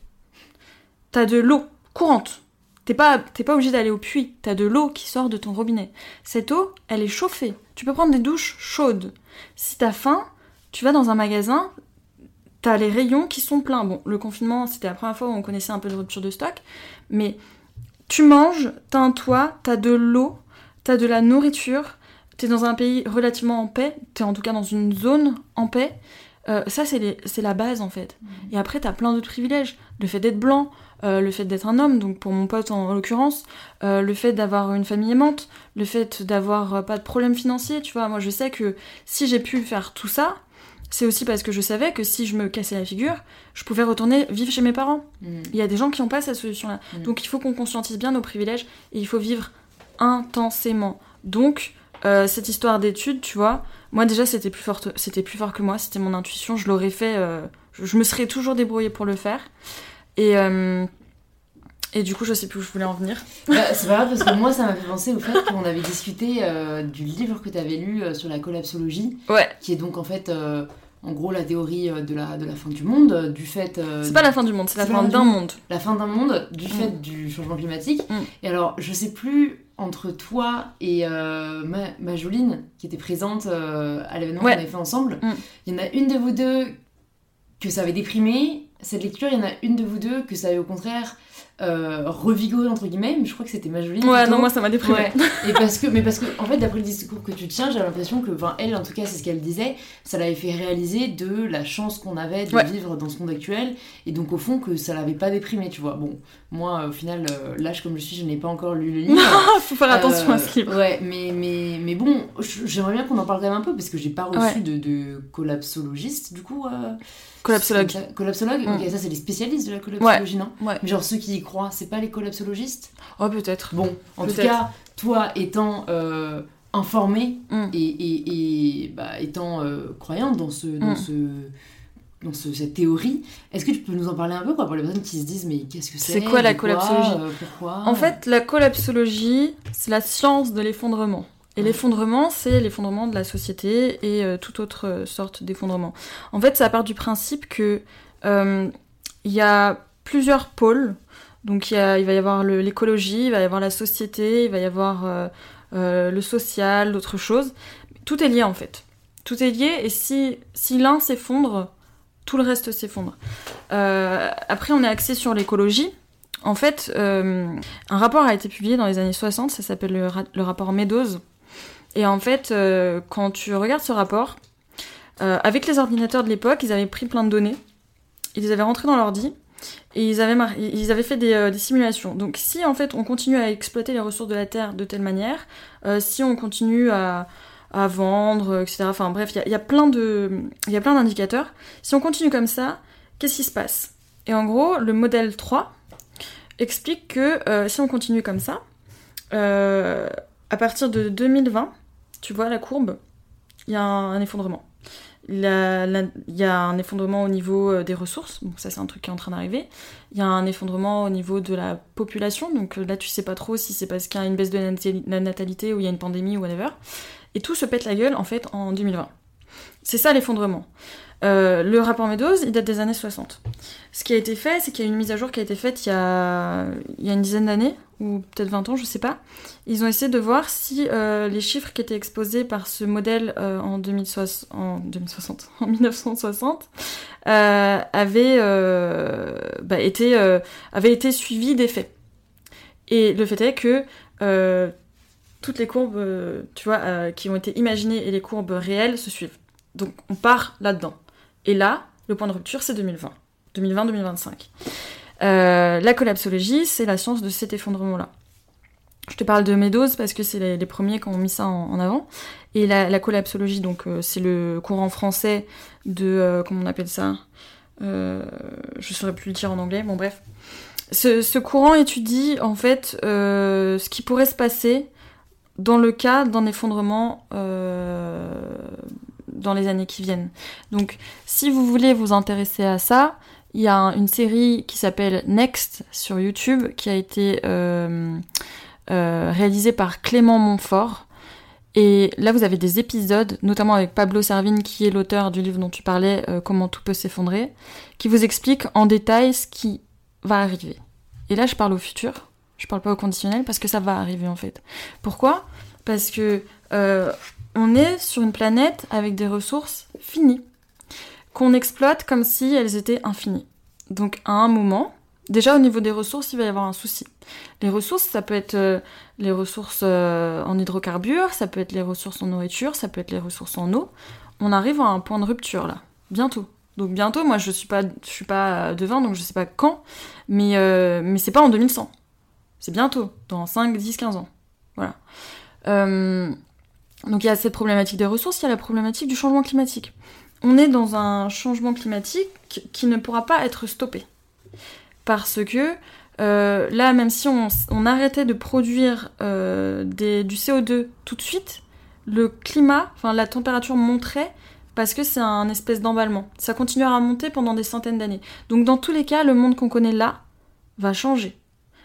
T'as de l'eau courante. T'es pas, t'es pas obligé d'aller au puits. T'as de l'eau qui sort de ton robinet. Cette eau, elle est chauffée. Tu peux prendre des douches chaudes. Si t'as faim, tu vas dans un magasin, t'as les rayons qui sont pleins. Bon, le confinement, c'était la première fois où on connaissait un peu de rupture de stock. Mais tu manges, t'as un toit, t'as de l'eau, t'as de la nourriture. T'es dans un pays relativement en paix. T'es en tout cas dans une zone en paix. Euh, ça, c'est la base en fait. Et après, t'as plein d'autres privilèges. Le fait d'être blanc, euh, le fait d'être un homme, donc pour mon pote en, en l'occurrence, euh, le fait d'avoir une famille aimante, le fait d'avoir euh, pas de problème financier, tu vois. Moi, je sais que si j'ai pu faire tout ça, c'est aussi parce que je savais que si je me cassais la figure, je pouvais retourner vivre chez mes parents. Mm. Il y a des gens qui n'ont pas cette solution-là. Mm. Donc il faut qu'on conscientise bien nos privilèges et il faut vivre intensément. Donc, euh, cette histoire d'études, tu vois, Moi déjà c'était plus fort, c'était plus fort que moi, c'était mon intuition, je l'aurais fait, euh, je, je me serais toujours débrouillée pour le faire. Et, euh, et du coup je sais plus où je voulais en venir. Bah, c'est pas grave parce que moi ça m'a fait penser au fait qu'on avait discuté euh, du livre que tu avais lu euh, sur la collapsologie, Ouais, qui est donc en fait euh, en gros la théorie de la, de la fin du monde, du fait... euh, c'est pas la fin du monde, c'est la fin d'un du- monde. la fin d'un monde du Mm. fait du changement climatique. Mm. Et alors, je sais plus entre toi et euh, ma, Majoline, qui était présente euh, à l'événement Ouais. qu'on avait fait ensemble, Mm. il y en a une de vous deux que ça avait déprimé. Cette lecture, il y en a une de vous deux que ça avait au contraire euh, revigoré, entre guillemets. Mais je crois que c'était Majoline. Ouais, plutôt. non, moi ça m'a déprimé. Ouais. Et parce que, mais parce que, en fait, d'après le discours que tu tiens, j'ai l'impression que, enfin, elle, en tout cas, c'est ce qu'elle disait, ça l'avait fait réaliser de la chance qu'on avait de Ouais. vivre dans ce monde actuel, et donc au fond que ça l'avait pas déprimé, tu vois. Bon, moi, au final, euh, l'âge comme je suis, je n'ai pas encore lu le livre. Faut faire attention Euh, à ce livre. Ouais, mais, mais, mais bon, j'aimerais bien qu'on en parle quand même un peu, parce que j'ai pas reçu Ouais. de, de collapsologiste, du coup. euh, Collapsologue. Collapsologue? Mm. Ok, ça, c'est les spécialistes de la collapsologie, non? Ouais. Mais genre ceux qui y croient, c'est pas les collapsologistes Oh peut-être. Bon, en tout cas, toi étant euh, informé Mm. et, et, et, bah, étant euh, croyante dans, ce, dans, Mm. ce, dans ce- cette théorie, est-ce que tu peux nous en parler un peu quoi, pour les personnes qui se disent mais qu'est-ce que c'est C'est quoi la collapsologie euh, Pourquoi En fait, la collapsologie, c'est la science de l'effondrement. Et Ouais. l'effondrement, c'est l'effondrement de la société et euh, toute autre euh, sorte d'effondrement. En fait, ça part du principe que il y a plusieurs pôles. Donc, il, y a- il va y avoir l'écologie, il va y avoir la société, il va y avoir euh, euh, le social, d'autres choses. Tout est lié en fait. Tout est lié et si, si l'un s'effondre, tout le reste s'effondre. Euh, après, on est axé sur l'écologie. En fait, un rapport a été publié dans les années 60, ça s'appelle le, le rapport Meadows. Et en fait, quand tu regardes ce rapport, avec les ordinateurs de l'époque, ils avaient pris plein de données, ils les avaient rentrées dans l'ordi, et ils avaient, fait des, euh, des simulations. Donc si en fait on continue à exploiter les ressources de la Terre de telle manière, euh, si on continue à, vendre, etc. Enfin bref, il y a- plein d'indicateurs. Si on continue comme ça, qu'est-ce qui se passe? Et en gros, le modèle 3 explique que euh, si on continue comme ça, euh, à partir de 2020, tu vois la courbe, il y a un effondrement. Il y a un effondrement au niveau euh, des ressources, donc ça c'est un truc qui est en train d'arriver. Il y a un effondrement au niveau de la population, donc euh, là tu sais pas trop si c'est parce qu'il y a une baisse de la natalité ou il y a une pandémie ou whatever. Et tout se pète la gueule en fait en 2020. C'est ça l'effondrement. Euh, le rapport Meadows, il date des années 60. Ce qui a été fait, c'est qu'il y a une mise à jour qui a été faite il y a, une dizaine d'années, ou peut-être 20 ans, je sais pas. Ils ont essayé de voir si euh, les chiffres qui étaient exposés par ce modèle euh, en, 2060, en 2060, en 1960, euh, avaient, bah, été, avaient été suivis des faits. Et le fait est que toutes les courbes, qui ont été imaginées et les courbes réelles se suivent. Donc on part là-dedans. Et là, le point de rupture, c'est 2020. 2020-2025. Euh, la collapsologie, c'est la science de cet effondrement-là. Je te parle de Meadows parce que c'est les, premiers qui ont mis ça en, avant. Et la, la collapsologie, donc euh, c'est le courant français de euh, comment on appelle ça Euh, Je saurais plus le dire en anglais. Bon bref, ce, courant étudie en fait ce qui pourrait se passer dans le cas d'un effondrement dans les années qui viennent. Donc, si vous voulez vous intéresser à ça, il y a un- une série qui s'appelle Next sur YouTube qui a été euh, euh, réalisée par Clément Montfort. Et là, vous avez des épisodes, notamment avec Pablo Servine, qui est l'auteur du livre dont tu parlais, euh, Comment tout peut s'effondrer, qui vous explique en détail ce qui va arriver. Et là, je parle au futur, je parle pas au conditionnel, parce que ça va arriver en fait. Pourquoi? Parce que on est sur une planète avec des ressources finies, qu'on exploite comme si elles étaient infinies. Donc à un moment, déjà au niveau des ressources, il va y avoir un souci. Les ressources, ça peut être euh, les ressources euh, en hydrocarbures, ça peut être les ressources en nourriture, ça peut être les ressources en eau. On arrive à un point de rupture là, bientôt. Donc bientôt, moi je suis pas, je suis pas devin, donc je sais pas quand, mais, euh, mais c'est pas en 2100. C'est bientôt, dans 5, 10, 15 ans. Voilà. Donc il y a cette problématique des ressources, il y a la problématique du changement climatique. On est dans un changement climatique qui ne pourra pas être stoppé. Parce que euh, là, même si on, arrêtait de produire euh, du CO2 tout de suite, le climat, enfin la température monterait parce que c'est un espèce d'emballement. Ça continuera à monter pendant des centaines d'années. Donc dans tous les cas, le monde qu'on connaît là va changer.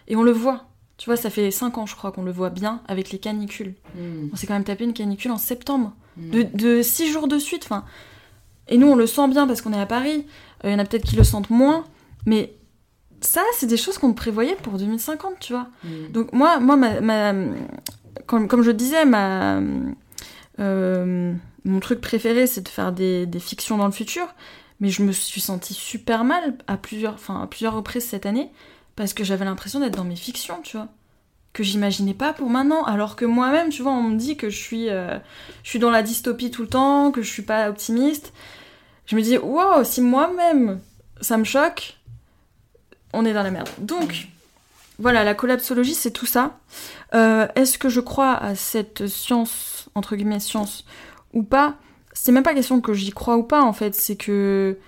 Et on le voit. Tu vois, ça fait 5 ans, je crois, qu'on le voit bien avec les canicules. Mm. On s'est quand même tapé une canicule en septembre. Mm. De 6 jours de suite. Enfin, et nous, on le sent bien parce qu'on est à Paris. Euh, Il y en a peut-être qui le sentent moins. Mais ça, c'est des choses qu'on prévoyait pour 2050, tu vois. Mm. Donc moi, moi ma, ma- comme, comme je disais, ma, euh, mon truc préféré, c'est de faire des, des fictions dans le futur. Mais je me suis sentie super mal à plusieurs, enfin, à plusieurs reprises cette année parce que j'avais l'impression d'être dans mes fictions, tu vois. Que j'imaginais pas pour maintenant. Alors que moi-même, tu vois, on me dit que je suis, euh, je suis dans la dystopie tout le temps, que je suis pas optimiste. Je me dis, waouh, si moi-même ça me choque, on est dans la merde. Donc, voilà, la collapsologie, c'est tout ça. Euh, Est-ce que je crois à cette science, entre guillemets, science, ou pas? C'est même pas question que j'y crois ou pas, en fait. C'est que.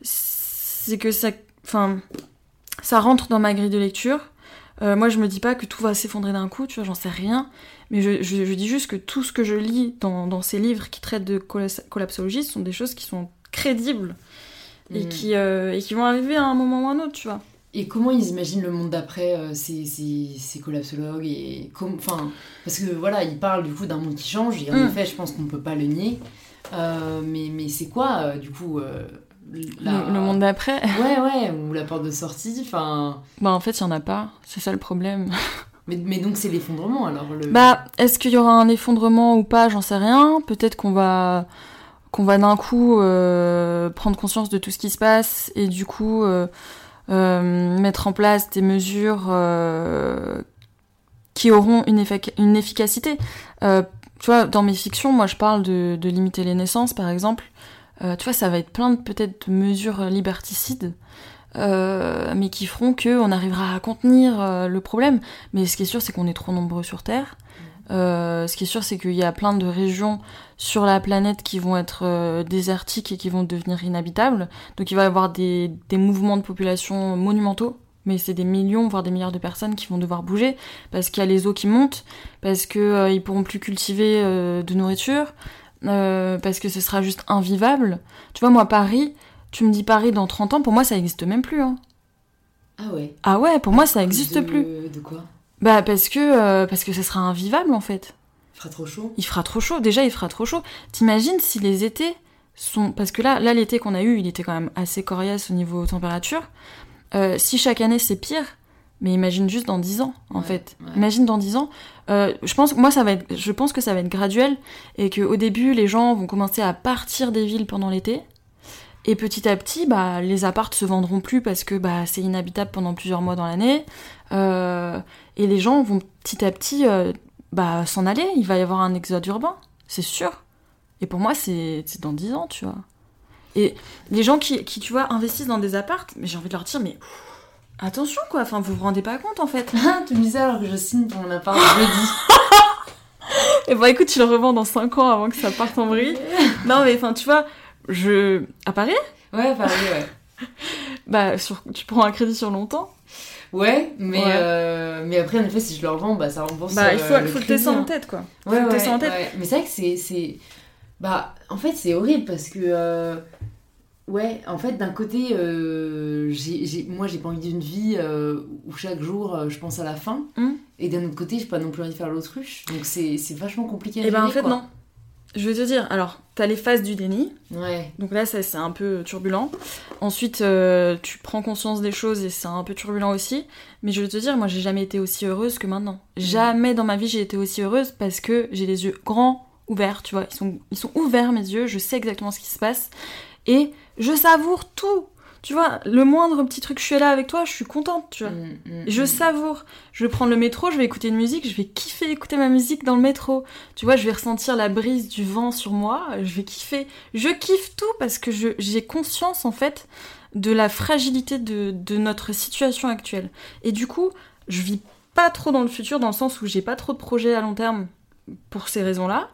C'est que ça. Enfin. Ça rentre dans ma grille de lecture. Euh, moi, je me dis pas que tout va s'effondrer d'un coup, tu vois, j'en sais rien. Mais je, je- je dis juste que tout ce que je lis dans, dans ces livres qui traitent de collapsologie sont des choses qui sont crédibles et, Mm. qui, euh, et qui vont arriver à un moment ou à un autre, tu vois. Et comment ils imaginent le monde d'après, euh, ces, ces, ces collapsologues et enfin, Parce que voilà, ils parlent du coup d'un monde qui change, et en Mm. effet, je pense qu'on ne peut pas le nier. Mais mais c'est quoi, du coup, la- Le, le monde d'après, Ouais, ouais, ou la porte de sortie, enfin... bah en fait, il y en a pas. C'est ça le problème. Mais, mais donc c'est l'effondrement, alors le... Bah, est-ce qu'il y aura un effondrement ou pas? J'en sais rien. Peut-être qu'on va qu'on va d'un coup euh, prendre conscience de tout ce qui se passe et du coup euh, euh, mettre en place des mesures qui auront une, effic- une efficacité. Tu vois, dans mes fictions, moi je parle de, de limiter les naissances par exemple. Euh, tu vois, ça va être plein de peut-être mesures liberticides. euh, mais qui feront qu'on arrivera à contenir euh, le problème. Mais ce qui est sûr, c'est qu'on est trop nombreux sur Terre. Ce qui est sûr, c'est qu'il y a plein de régions sur la planète qui vont être désertiques et qui vont devenir inhabitables. Donc il va y avoir des, des mouvements de population monumentaux. Mais c'est des millions, voire des milliards de personnes qui vont devoir bouger parce qu'il y a les eaux qui montent, parce que euh, ils pourront plus cultiver euh, de nourriture, euh, parce que ce sera juste invivable. Tu vois, moi, Paris, tu me dis Paris dans 30 ans, pour moi, ça existe même plus. Hein. Ah ouais Ah ouais, pour moi, ça existe de... plus. De quoi? Bah parce que euh, parce que ce sera invivable en fait. Il fera trop chaud? Il fera trop chaud. Déjà, il fera trop chaud. T'imagines si les étés sont parce que là, là l'été qu'on a eu, il était quand même assez coriace au niveau température. Euh, si chaque année c'est pire, mais imagine juste dans 10 ans en Ouais, fait. ouais. Imagine dans 10 ans. Euh, je pense moi ça va être je pense que ça va être graduel et que au début les gens vont commencer à partir des villes pendant l'été. Et petit à petit, bah, les appartes se vendront plus parce que bah, c'est inhabitable pendant plusieurs mois dans l'année. Euh, et les gens vont petit à petit euh, bah, s'en aller. Il va y avoir un exode urbain, c'est sûr. Et pour moi, c'est c'est dans 10 ans, tu vois. Et les gens qui, qui, tu vois, investissent dans des appartes, mais j'ai envie de leur dire, mais attention, quoi. Enfin, vous vous rendez pas compte, en fait. Ah, tu me dis ça alors que je signe pour mon appart jeudi. Et bon, écoute, tu le revends dans 5 ans avant que ça parte en vrille. non, mais enfin, tu vois, je... À Paris? Ouais, pareil, ouais. Bah, sur... tu prends un crédit sur longtemps? Ouais, mais, Ouais. euh, mais après, en effet, si je le revends, bah, ça rembourse Bah, il euh, faut, le faut le crédit, laisser en hein. tête, quoi. Ouais, Faut le ouais, laisser en tête. ouais. Mais c'est vrai que c'est, c'est... Bah, en fait, c'est horrible parce que... euh, Ouais, en fait, d'un côté, euh, j'ai, j'ai- moi, j'ai pas envie d'une vie euh, où chaque jour, euh, je pense à la fin. Mm. Et d'un autre côté, j'ai pas non plus envie de faire l'autruche. Donc, c'est, c'est vachement compliqué à Et ben, en gérer, fait, quoi. non. Je vais te dire, alors, t'as les phases du déni. Ouais. Donc là, ça, c'est un peu turbulent. Ensuite, tu prends conscience des choses et c'est un peu turbulent aussi. Mais je vais te dire, moi, j'ai jamais été aussi heureuse que maintenant. Jamais dans ma vie j'ai été aussi heureuse parce que j'ai les yeux grands ouverts, tu vois. Ils sont, ils sont ouverts, mes yeux. Je sais exactement ce qui se passe. Et je savoure tout. Tu vois, le moindre petit truc, je suis là avec toi, je suis contente, tu vois. Mm, mm, Je mm. savoure. Je vais prendre le métro, je vais écouter une musique, je vais kiffer écouter ma musique dans le métro. Tu vois, je vais ressentir la brise du vent sur moi, je vais kiffer. Je kiffe tout parce que j'ai conscience en fait de la fragilité de, de notre situation actuelle. Et du coup, je vis pas trop dans le futur dans le sens où j'ai pas trop de projets à long terme pour ces raisons-là.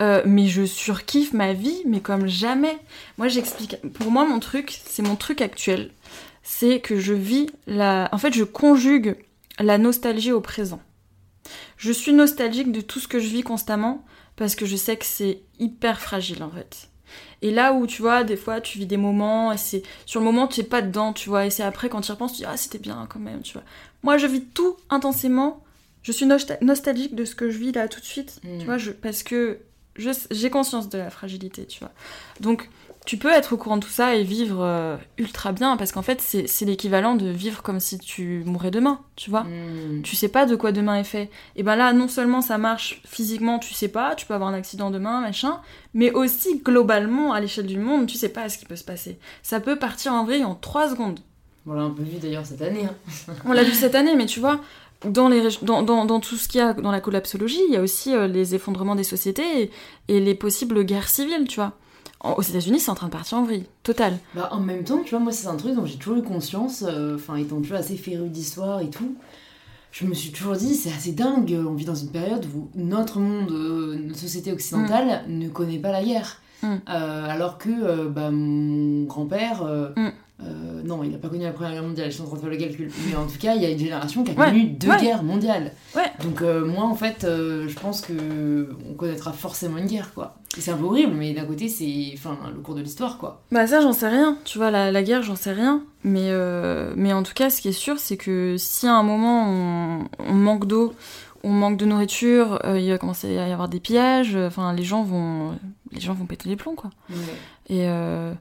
Euh, mais je surkiffe ma vie, mais comme jamais. Moi, j'explique. Pour moi, mon truc, c'est mon truc actuel. C'est que je vis la. En fait, je conjugue la nostalgie au présent. je suis nostalgique de tout ce que je vis constamment parce que je sais que c'est hyper fragile en fait. Et là où tu vois, des fois tu vis des moments et c'est sur le moment tu es pas dedans, tu vois, et c'est après quand tu y repenses, tu dis ah c'était bien quand même, tu vois. Moi je vis tout intensément. Je suis nostalgique de ce que je vis là tout de suite, tu Mm. vois, je, parce que j'ai conscience de la fragilité, tu vois. Donc tu peux être au courant de tout ça et vivre euh, ultra bien parce qu'en fait c'est l'équivalent de vivre comme si tu mourais demain, tu vois Mm. tu sais pas de quoi demain est fait. Et ben là, non seulement ça marche physiquement, tu sais pas, tu peux avoir un accident demain, machin, mais aussi globalement, à l'échelle du monde, tu sais pas ce qui peut se passer. Ça peut partir en vrille en 3 secondes. On l'a un peu vu d'ailleurs cette année. hein. On l'a vu cette année, mais tu vois, dans, les, régi- dans, dans, dans tout ce qu'il y a dans la collapsologie, il y a aussi euh, les effondrements des sociétés et, et les possibles guerres civiles, tu vois. En- aux États-Unis, c'est en train de partir en vrille, total. Bah, en même temps, tu vois, moi, c'est un truc dont j'ai toujours eu conscience, euh, enfin, étant toujours assez féru d'histoire et tout. Je me suis toujours dit, c'est assez dingue, on vit dans une période où notre monde, euh, notre société occidentale, ne connaît pas la guerre. Mm. Euh, alors que euh, bah, mon grand-père, euh, Mm. Euh, non, il n'a pas connu la Première Guerre mondiale, je suis en train de faire le calcul. Mais en tout cas, il y a une génération qui a Ouais, connu deux ouais. guerres mondiales. Ouais. Donc euh, moi, en fait, euh, je pense que on connaîtra forcément une guerre, quoi. C'est un peu horrible, mais d'un côté, c'est enfin, le cours de l'histoire, quoi. Bah ça j'en sais rien, tu vois, la, la guerre j'en sais rien, mais, mais en tout cas ce qui est sûr c'est que si à un moment on, on manque d'eau, on manque de nourriture, euh, il va commencer à y avoir des pillages, euh, enfin les gens vont les gens vont péter les plombs quoi. Et euh,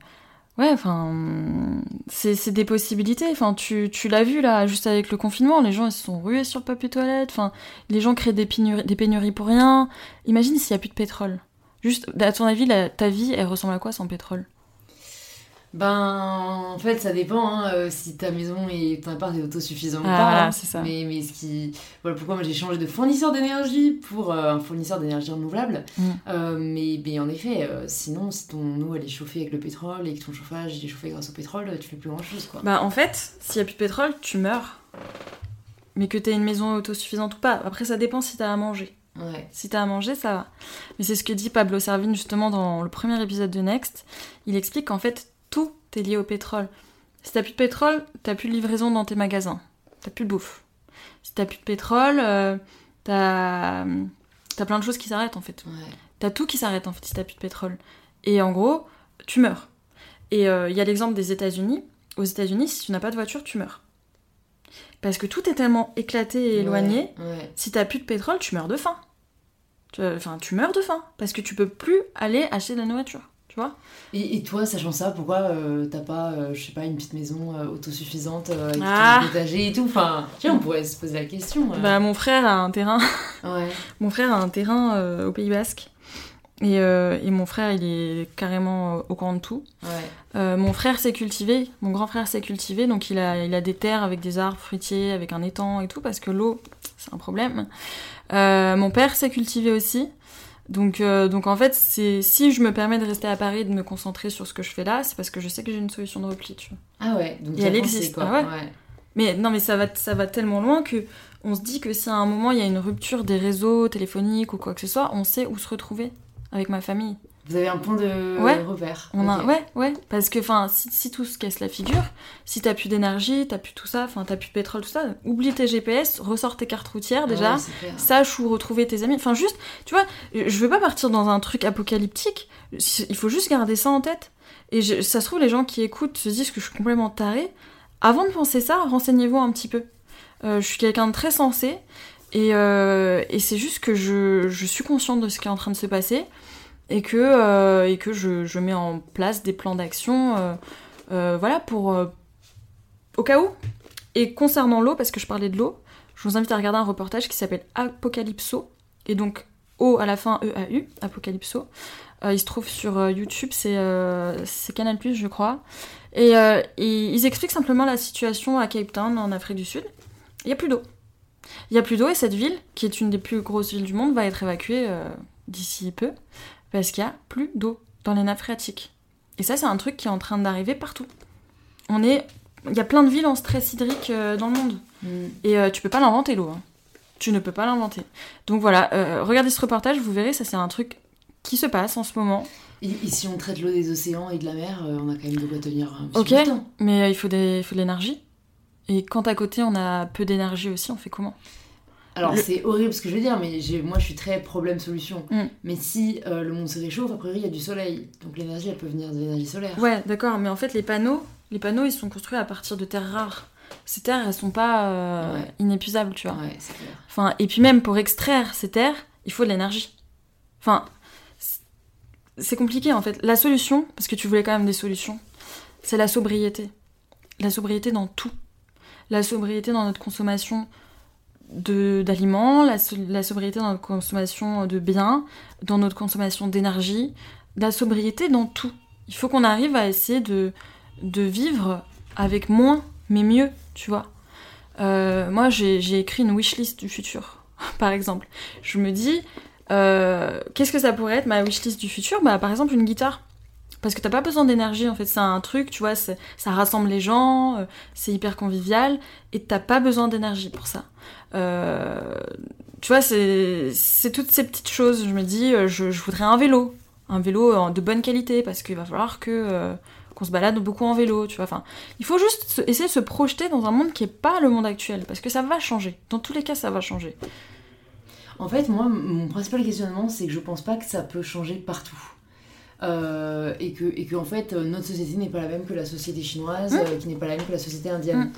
ouais, enfin c'est des possibilités, enfin tu, tu l'as vu là juste avec le confinement, les gens ils se sont rués sur le papier toilette, enfin les gens créent des pénuries, des pénuries pour rien. Imagine s'il y a plus de pétrole. Juste, à ton avis, la- ta vie, elle ressemble à quoi sans pétrole? Ben, en fait, ça dépend hein, euh, si ta maison et ton appart est autosuffisant ou Ah, pas. c'est ça. Mais, mais ce qui. Voilà pourquoi moi j'ai changé de fournisseur d'énergie pour euh, un fournisseur d'énergie renouvelable. Mm. Euh, mais, mais en effet, sinon, si ton eau elle est chauffée avec le pétrole et que ton chauffage est chauffé grâce au pétrole, tu fais plus grand chose quoi. Bah en fait, s'il y a plus de pétrole, tu meurs. Mais que t'aies une maison autosuffisante ou pas. Après, ça dépend si t'as à manger. Ouais. Si t'as à manger, ça va. Mais c'est ce que dit Pablo Servine justement dans le premier épisode de Next. Il explique qu'en fait, tout est lié au pétrole. Si t'as plus de pétrole, t'as plus de livraison dans tes magasins. T'as plus de bouffe. Si t'as plus de pétrole, euh, t'as t'as plein de choses qui s'arrêtent en fait. Ouais. T'as tout qui s'arrête en fait si t'as plus de pétrole. Et en gros, tu meurs. Et euh, il y a l'exemple des États-Unis. Aux États-Unis, si tu n'as pas de voiture, tu meurs. Parce que tout est tellement éclaté et éloigné. Ouais. Si t'as plus de pétrole, tu meurs de faim. Tu- Enfin, tu meurs de faim. Parce que tu peux plus aller acheter de la nourriture. Tu vois Et, et toi, sachant ça, pourquoi euh, t'as pas, euh, je sais pas, une petite maison euh, autosuffisante euh, avec Ah. et tout Enfin, tiens, on pourrait se poser la question. Bah, mon frère a un terrain. Ouais. Mon frère a un terrain au Pays Basque. Et, et mon frère, il est carrément au courant de tout. Ouais. Mon frère s'est cultivé, mon grand frère s'est cultivé, donc il a, il a des terres avec des arbres fruitiers, avec un étang et tout, parce que l'eau, c'est un problème. Mon père s'est cultivé aussi. Donc, euh, donc en fait, c'est si je me permets de rester à Paris de me concentrer sur ce que je fais là, c'est parce que je sais que j'ai une solution de repli, tu vois. Ah ouais, donc Et elle existe, quoi. ah ouais. Mais non, mais ça va, ça va tellement loin que on se dit que si à un moment il y a une rupture des réseaux téléphoniques ou quoi que ce soit, on sait où se retrouver avec ma famille. Vous avez un point de Ouais. repère. On a, ouais, ouais, parce que enfin, si, si tout se casse la figure, si t'as plus d'énergie, t'as plus tout ça, enfin t'as plus de pétrole, tout ça, oublie tes GPS, ressors tes cartes routières déjà, Ouais, c'est clair. sache où retrouver tes amis. Enfin juste, tu vois, je veux pas partir dans un truc apocalyptique. Il faut juste garder ça en tête. Et je- ça se trouve les gens qui écoutent se disent que je suis complètement tarée. Avant de penser ça, renseignez-vous un petit peu. Euh, je suis quelqu'un de très sensé et, euh, et c'est juste que je, je suis consciente de ce qui est en train de se passer et que, euh, et que je, je mets en place des plans d'action euh, euh, voilà, pour, au cas où. Et concernant l'eau, parce que je parlais de l'eau, je vous invite à regarder un reportage qui s'appelle Apocalypso, et donc O à la fin E-A-U, Apocalypso. Il se trouve sur YouTube, c'est euh, Canal+, je crois. Et, et ils expliquent simplement la situation à Cape Town, en Afrique du Sud. Il n'y a plus d'eau. Il n'y a plus d'eau, et cette ville, qui est une des plus grosses villes du monde, va être évacuée d'ici peu, parce qu'il n'y a plus d'eau dans les nappes phréatiques. Et ça, c'est un truc qui est en train d'arriver partout. On est... Il y a plein de villes en stress hydrique euh, dans le monde. Mm. Et euh, tu peux pas l'inventer l'eau. hein. Tu ne peux pas l'inventer. Donc voilà, euh, regardez ce reportage, vous verrez, ça c'est un truc qui se passe en ce moment. Et, et si on traite l'eau des océans et de la mer, euh, on a quand même de quoi tenir un petit Ok. Mais il faut, des, il faut de l'énergie. Et quand à côté on a peu d'énergie aussi, on fait comment? Alors Le- c'est horrible ce que je veux dire, mais j'ai- moi je suis très problème-solution. Mm. Mais si euh, le monde se réchauffe, a priori il y a du soleil. Donc l'énergie elle peut venir de l'énergie solaire. Ouais, d'accord, mais en fait, les panneaux, les panneaux, ils sont construits à partir de terres rares. Ces terres, elles sont pas euh, Ouais. inépuisables, tu vois. Ouais, c'est clair. Enfin, et puis même pour extraire ces terres, il faut de l'énergie. Enfin, c'est- compliqué en fait. La solution, parce que tu voulais quand même des solutions, c'est la sobriété. La sobriété dans tout. La sobriété dans notre consommation d'aliments, la, la sobriété dans notre consommation de biens, dans notre consommation d'énergie, la sobriété dans tout. Il faut qu'on arrive à essayer de, de vivre avec moins, mais mieux, tu vois. Euh, moi, j'ai j'ai écrit une wishlist du futur, par exemple. Je me dis, euh, qu'est-ce que ça pourrait être ma wishlist du futur? Bah, par exemple, une guitare. Parce que t'as pas besoin d'énergie, en fait, c'est un truc, tu vois, ça rassemble les gens, euh, c'est hyper convivial, et t'as pas besoin d'énergie pour ça. Euh, tu vois, c'est toutes ces petites choses. Je me dis, euh, je, voudrais un vélo, un vélo de bonne qualité, parce qu'il va falloir que qu'on se balade beaucoup en vélo, tu vois. Enfin, il faut juste essayer de se projeter dans un monde qui est pas le monde actuel, parce que ça va changer. Dans tous les cas, ça va changer. En fait, moi, mon principal questionnement, c'est que je pense pas que ça peut changer partout. Euh, et que, et que en fait, euh, notre société n'est pas la même que la société chinoise, Mm. euh, qui n'est pas la même que la société indienne.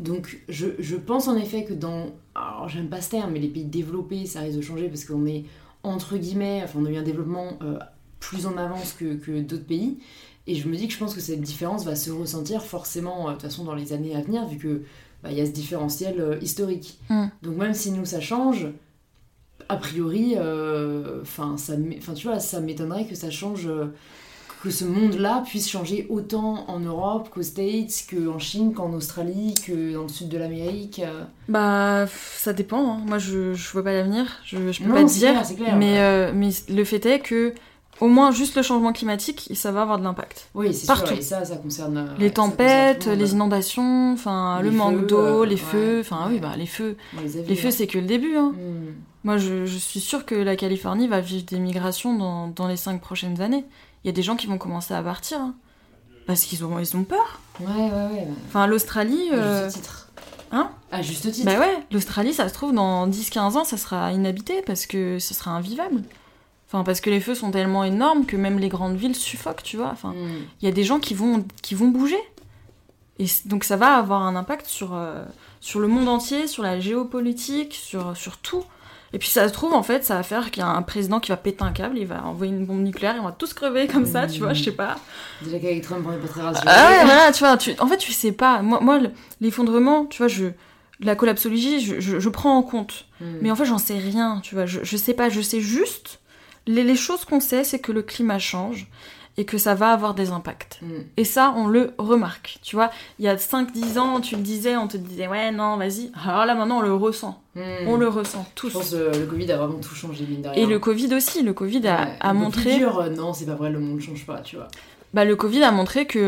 Donc, je, je pense en effet que dans. Alors, j'aime pas ce terme, mais les pays développés, ça risque de changer parce qu'on est, entre guillemets, enfin, on a eu un développement euh, plus en avance que, que d'autres pays. Et je me dis que je pense que cette différence va se ressentir forcément, de toute façon, dans les années à venir, vu que bah, il y a ce différentiel euh, historique. Mm. Donc, même si nous, ça change, a priori, euh, enfin, ça, enfin, tu vois, ça m'étonnerait que ça change, euh, que ce monde-là puisse changer autant en Europe qu'aux States, qu'en Chine, qu'en Australie, que dans le sud de l'Amérique. euh. Bah, ça dépend. hein. Moi, je, je vois pas l'avenir. Je, je peux Non, pas dire. clair, mais, ouais. euh, mais le fait est que, au moins, juste le changement climatique, ça va avoir de l'impact. Oui, c'est Partout. sûr, et ça, ça concerne. les concerne tempêtes, les inondations, enfin, le manque d'eau, euh, les ouais, feux. Enfin, oui, bah, les feux. Les feux, c'est que le début. Hein. Mm. Moi, je, je suis sûre que la Californie va vivre des migrations dans, dans les cinq prochaines années. Il y a des gens qui vont commencer à partir. hein. Parce qu'ils ont, ils ont peur. Ouais, ouais, ouais. Enfin, l'Australie. À euh, juste titre. hein À juste titre. Bah ouais, l'Australie, ça se trouve, dans 10-15 ans, ça sera inhabité parce que ce sera invivable. Enfin, parce que les feux sont tellement énormes que même les grandes villes suffoquent, tu vois. Enfin, Mm. il y a des gens qui vont, qui vont bouger. Et donc ça va avoir un impact sur, euh, sur le monde entier, sur la géopolitique, sur, sur tout. Et puis ça se trouve, en fait, ça va faire qu'il y a un président qui va péter un câble, il va envoyer une bombe nucléaire, et on va tous crever comme ça, tu vois, je sais pas. Déjà qu'avec Trump, on est pas très rassurés. Ah ouais, voilà, tu vois, tu- en fait, tu sais pas. Moi, moi le- l'effondrement, tu vois, je, la collapsologie, je, je, je prends en compte. Mm. Mais en fait, j'en sais rien, tu vois. Je, je sais pas, je sais juste. Les, les choses qu'on sait, c'est que le climat change et que ça va avoir des impacts. Mm. Et ça, on le remarque. Tu vois, il y a 5-10 ans, tu le disais, on te disait, ouais, non, vas-y. Alors là, maintenant, on le ressent. Mm. On le ressent tous. Je pense que le Covid a vraiment tout changé, mine de rien. Et le Covid aussi. Le Covid a, Ouais, a le montré. dur, euh, non, c'est pas vrai, le monde change pas, tu vois. Bah, le Covid a montré que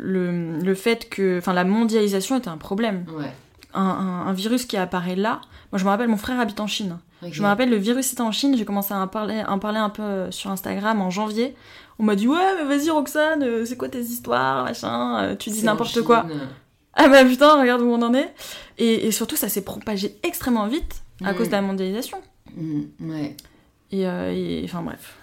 le, le fait que. Enfin, la mondialisation était un problème. Ouais. Un, un- un virus qui apparaît là. Moi, je me rappelle, mon frère habite en Chine. Je me rappelle, le virus était en Chine, j'ai commencé à en parler, à en parler un peu sur Instagram en janvier. On m'a dit, ouais, mais vas-y, Roxane, euh, c'est quoi tes histoires, machin, euh, tu dis n'importe quoi. Ah bah putain, regarde où on en est. Et, et surtout, ça s'est propagé extrêmement vite à Mm. cause de la mondialisation. Mm, ouais. Et, euh, et- enfin bref.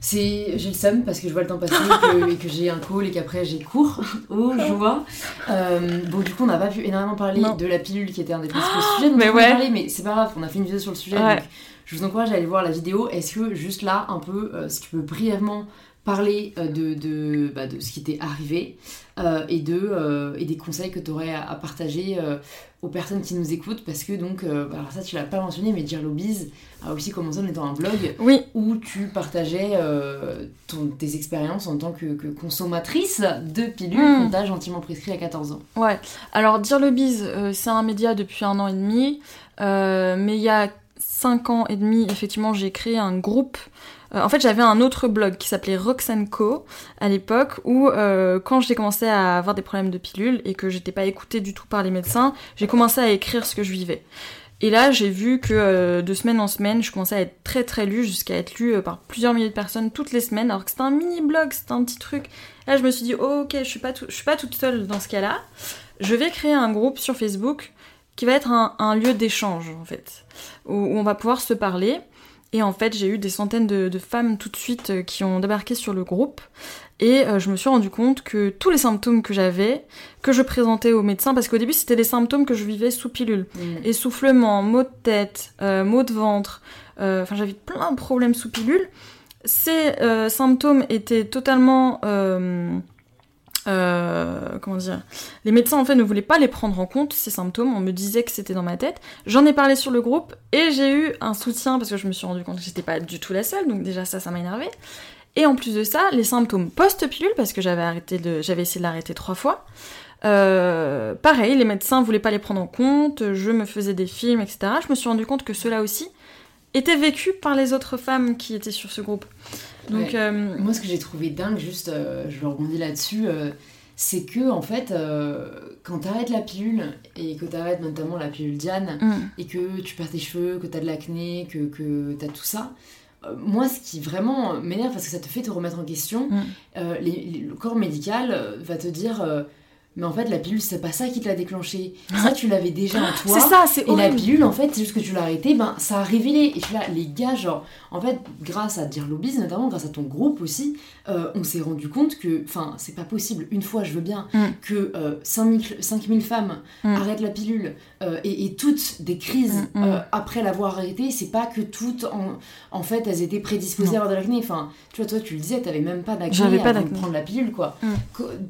C'est, j'ai le seum parce que je vois le temps passer et que, et que j'ai un call et qu'après j'ai cours. Oh, joie. Euh, bon, du coup, on n'a pas pu énormément parler Non. de la pilule qui était un des principaux sujets. mais on ouais. parler, mais c'est pas grave, on a fait une vidéo sur le sujet. Ouais. Donc je vous encourage à aller voir la vidéo. Est-ce que juste là, un peu, euh, si tu peux brièvement parler euh, de, de, bah, de ce qui t'est arrivé euh, et, de, euh, et des conseils que tu aurais à, à partager euh, aux personnes qui nous écoutent parce que donc, bah, alors ça tu l'as pas mentionné, mais Dear Lobbies a aussi commencé en étant un blog Oui, où tu partageais ton- tes expériences en tant que, que consommatrice de pilules Mm. qu'on t'a gentiment prescrit à 14 ans. ouais. Alors, Bise, euh, c'est un média depuis un an et demi. Mais il y a cinq ans et demi, effectivement, j'ai créé un groupe. Euh, en fait, j'avais un autre blog qui s'appelait Roxane Co à l'époque où, euh, quand j'ai commencé à avoir des problèmes de pilules et que j'étais pas écoutée du tout par les médecins, j'ai commencé à écrire ce que je vivais. Et là, j'ai vu que euh, de semaine en semaine, je commençais à être très très lue, jusqu'à être lue par plusieurs milliers de personnes toutes les semaines, alors que c'était un mini blog, c'était un petit truc. Là, je me suis dit, oh, ok, je suis pas, je suis pas toute seule dans ce cas-là. Je vais créer un groupe sur Facebook qui va être un, lieu d'échange, en fait, où, on va pouvoir se parler. Et en fait, j'ai eu des centaines de, femmes tout de suite euh, qui ont débarqué sur le groupe. Et euh, je me suis rendu compte que tous les symptômes que j'avais, que je présentais aux médecins, parce qu'au début c'était des symptômes que je vivais sous pilule. Mm. Essoufflement, maux de tête, euh, maux de ventre, enfin j'avais plein de problèmes sous pilule. Ces symptômes étaient totalement euh, comment dire? Les médecins en fait ne voulaient pas les prendre en compte ces symptômes. On me disait que c'était dans ma tête. J'en ai parlé sur le groupe et j'ai eu un soutien parce que je me suis rendu compte que j'étais pas du tout la seule. Donc déjà ça, ça m'a énervé. Et en plus de ça, les symptômes post-pilule parce que j'avais arrêté de, j'avais essayé de l'arrêter trois fois. Euh, pareil, les médecins voulaient pas les prendre en compte. Je me faisais des films, etc. Je me suis rendu compte que cela aussi était vécu par les autres femmes qui étaient sur ce groupe. Donc, euh, Moi, ce que j'ai trouvé dingue, juste, euh, je rebondir là-dessus, euh, c'est que, en fait, quand t'arrêtes la pilule, et que t'arrêtes notamment la pilule Diane, mm. et que tu perds tes cheveux, que t'as de l'acné, que, que t'as tout ça, moi, ce qui vraiment m'énerve, parce que ça te fait te remettre en question, mm. le corps médical va te dire mais en fait, la pilule, c'est pas ça qui te l'a déclenché. Ça, tu l'avais déjà en toi. C'est ça, c'est Et la pilule, en fait, c'est juste que tu l'as arrêté, ben, ça a révélé. Et je suis là, les gars, genre, en fait, grâce à Dire Lobbies, notamment grâce à ton groupe aussi, euh, on s'est rendu compte que, enfin, c'est pas possible, une fois, je veux bien, mm. que euh, 5000, femmes mm. arrêtent la pilule euh, et, toutes des crises mm, euh, après l'avoir arrêtée, c'est pas que toutes, en, en fait, elles étaient prédisposées à avoir de l'acné. Enfin, tu vois, toi, tu le disais, t'avais même pas d'acné avant de prendre la pilule, quoi.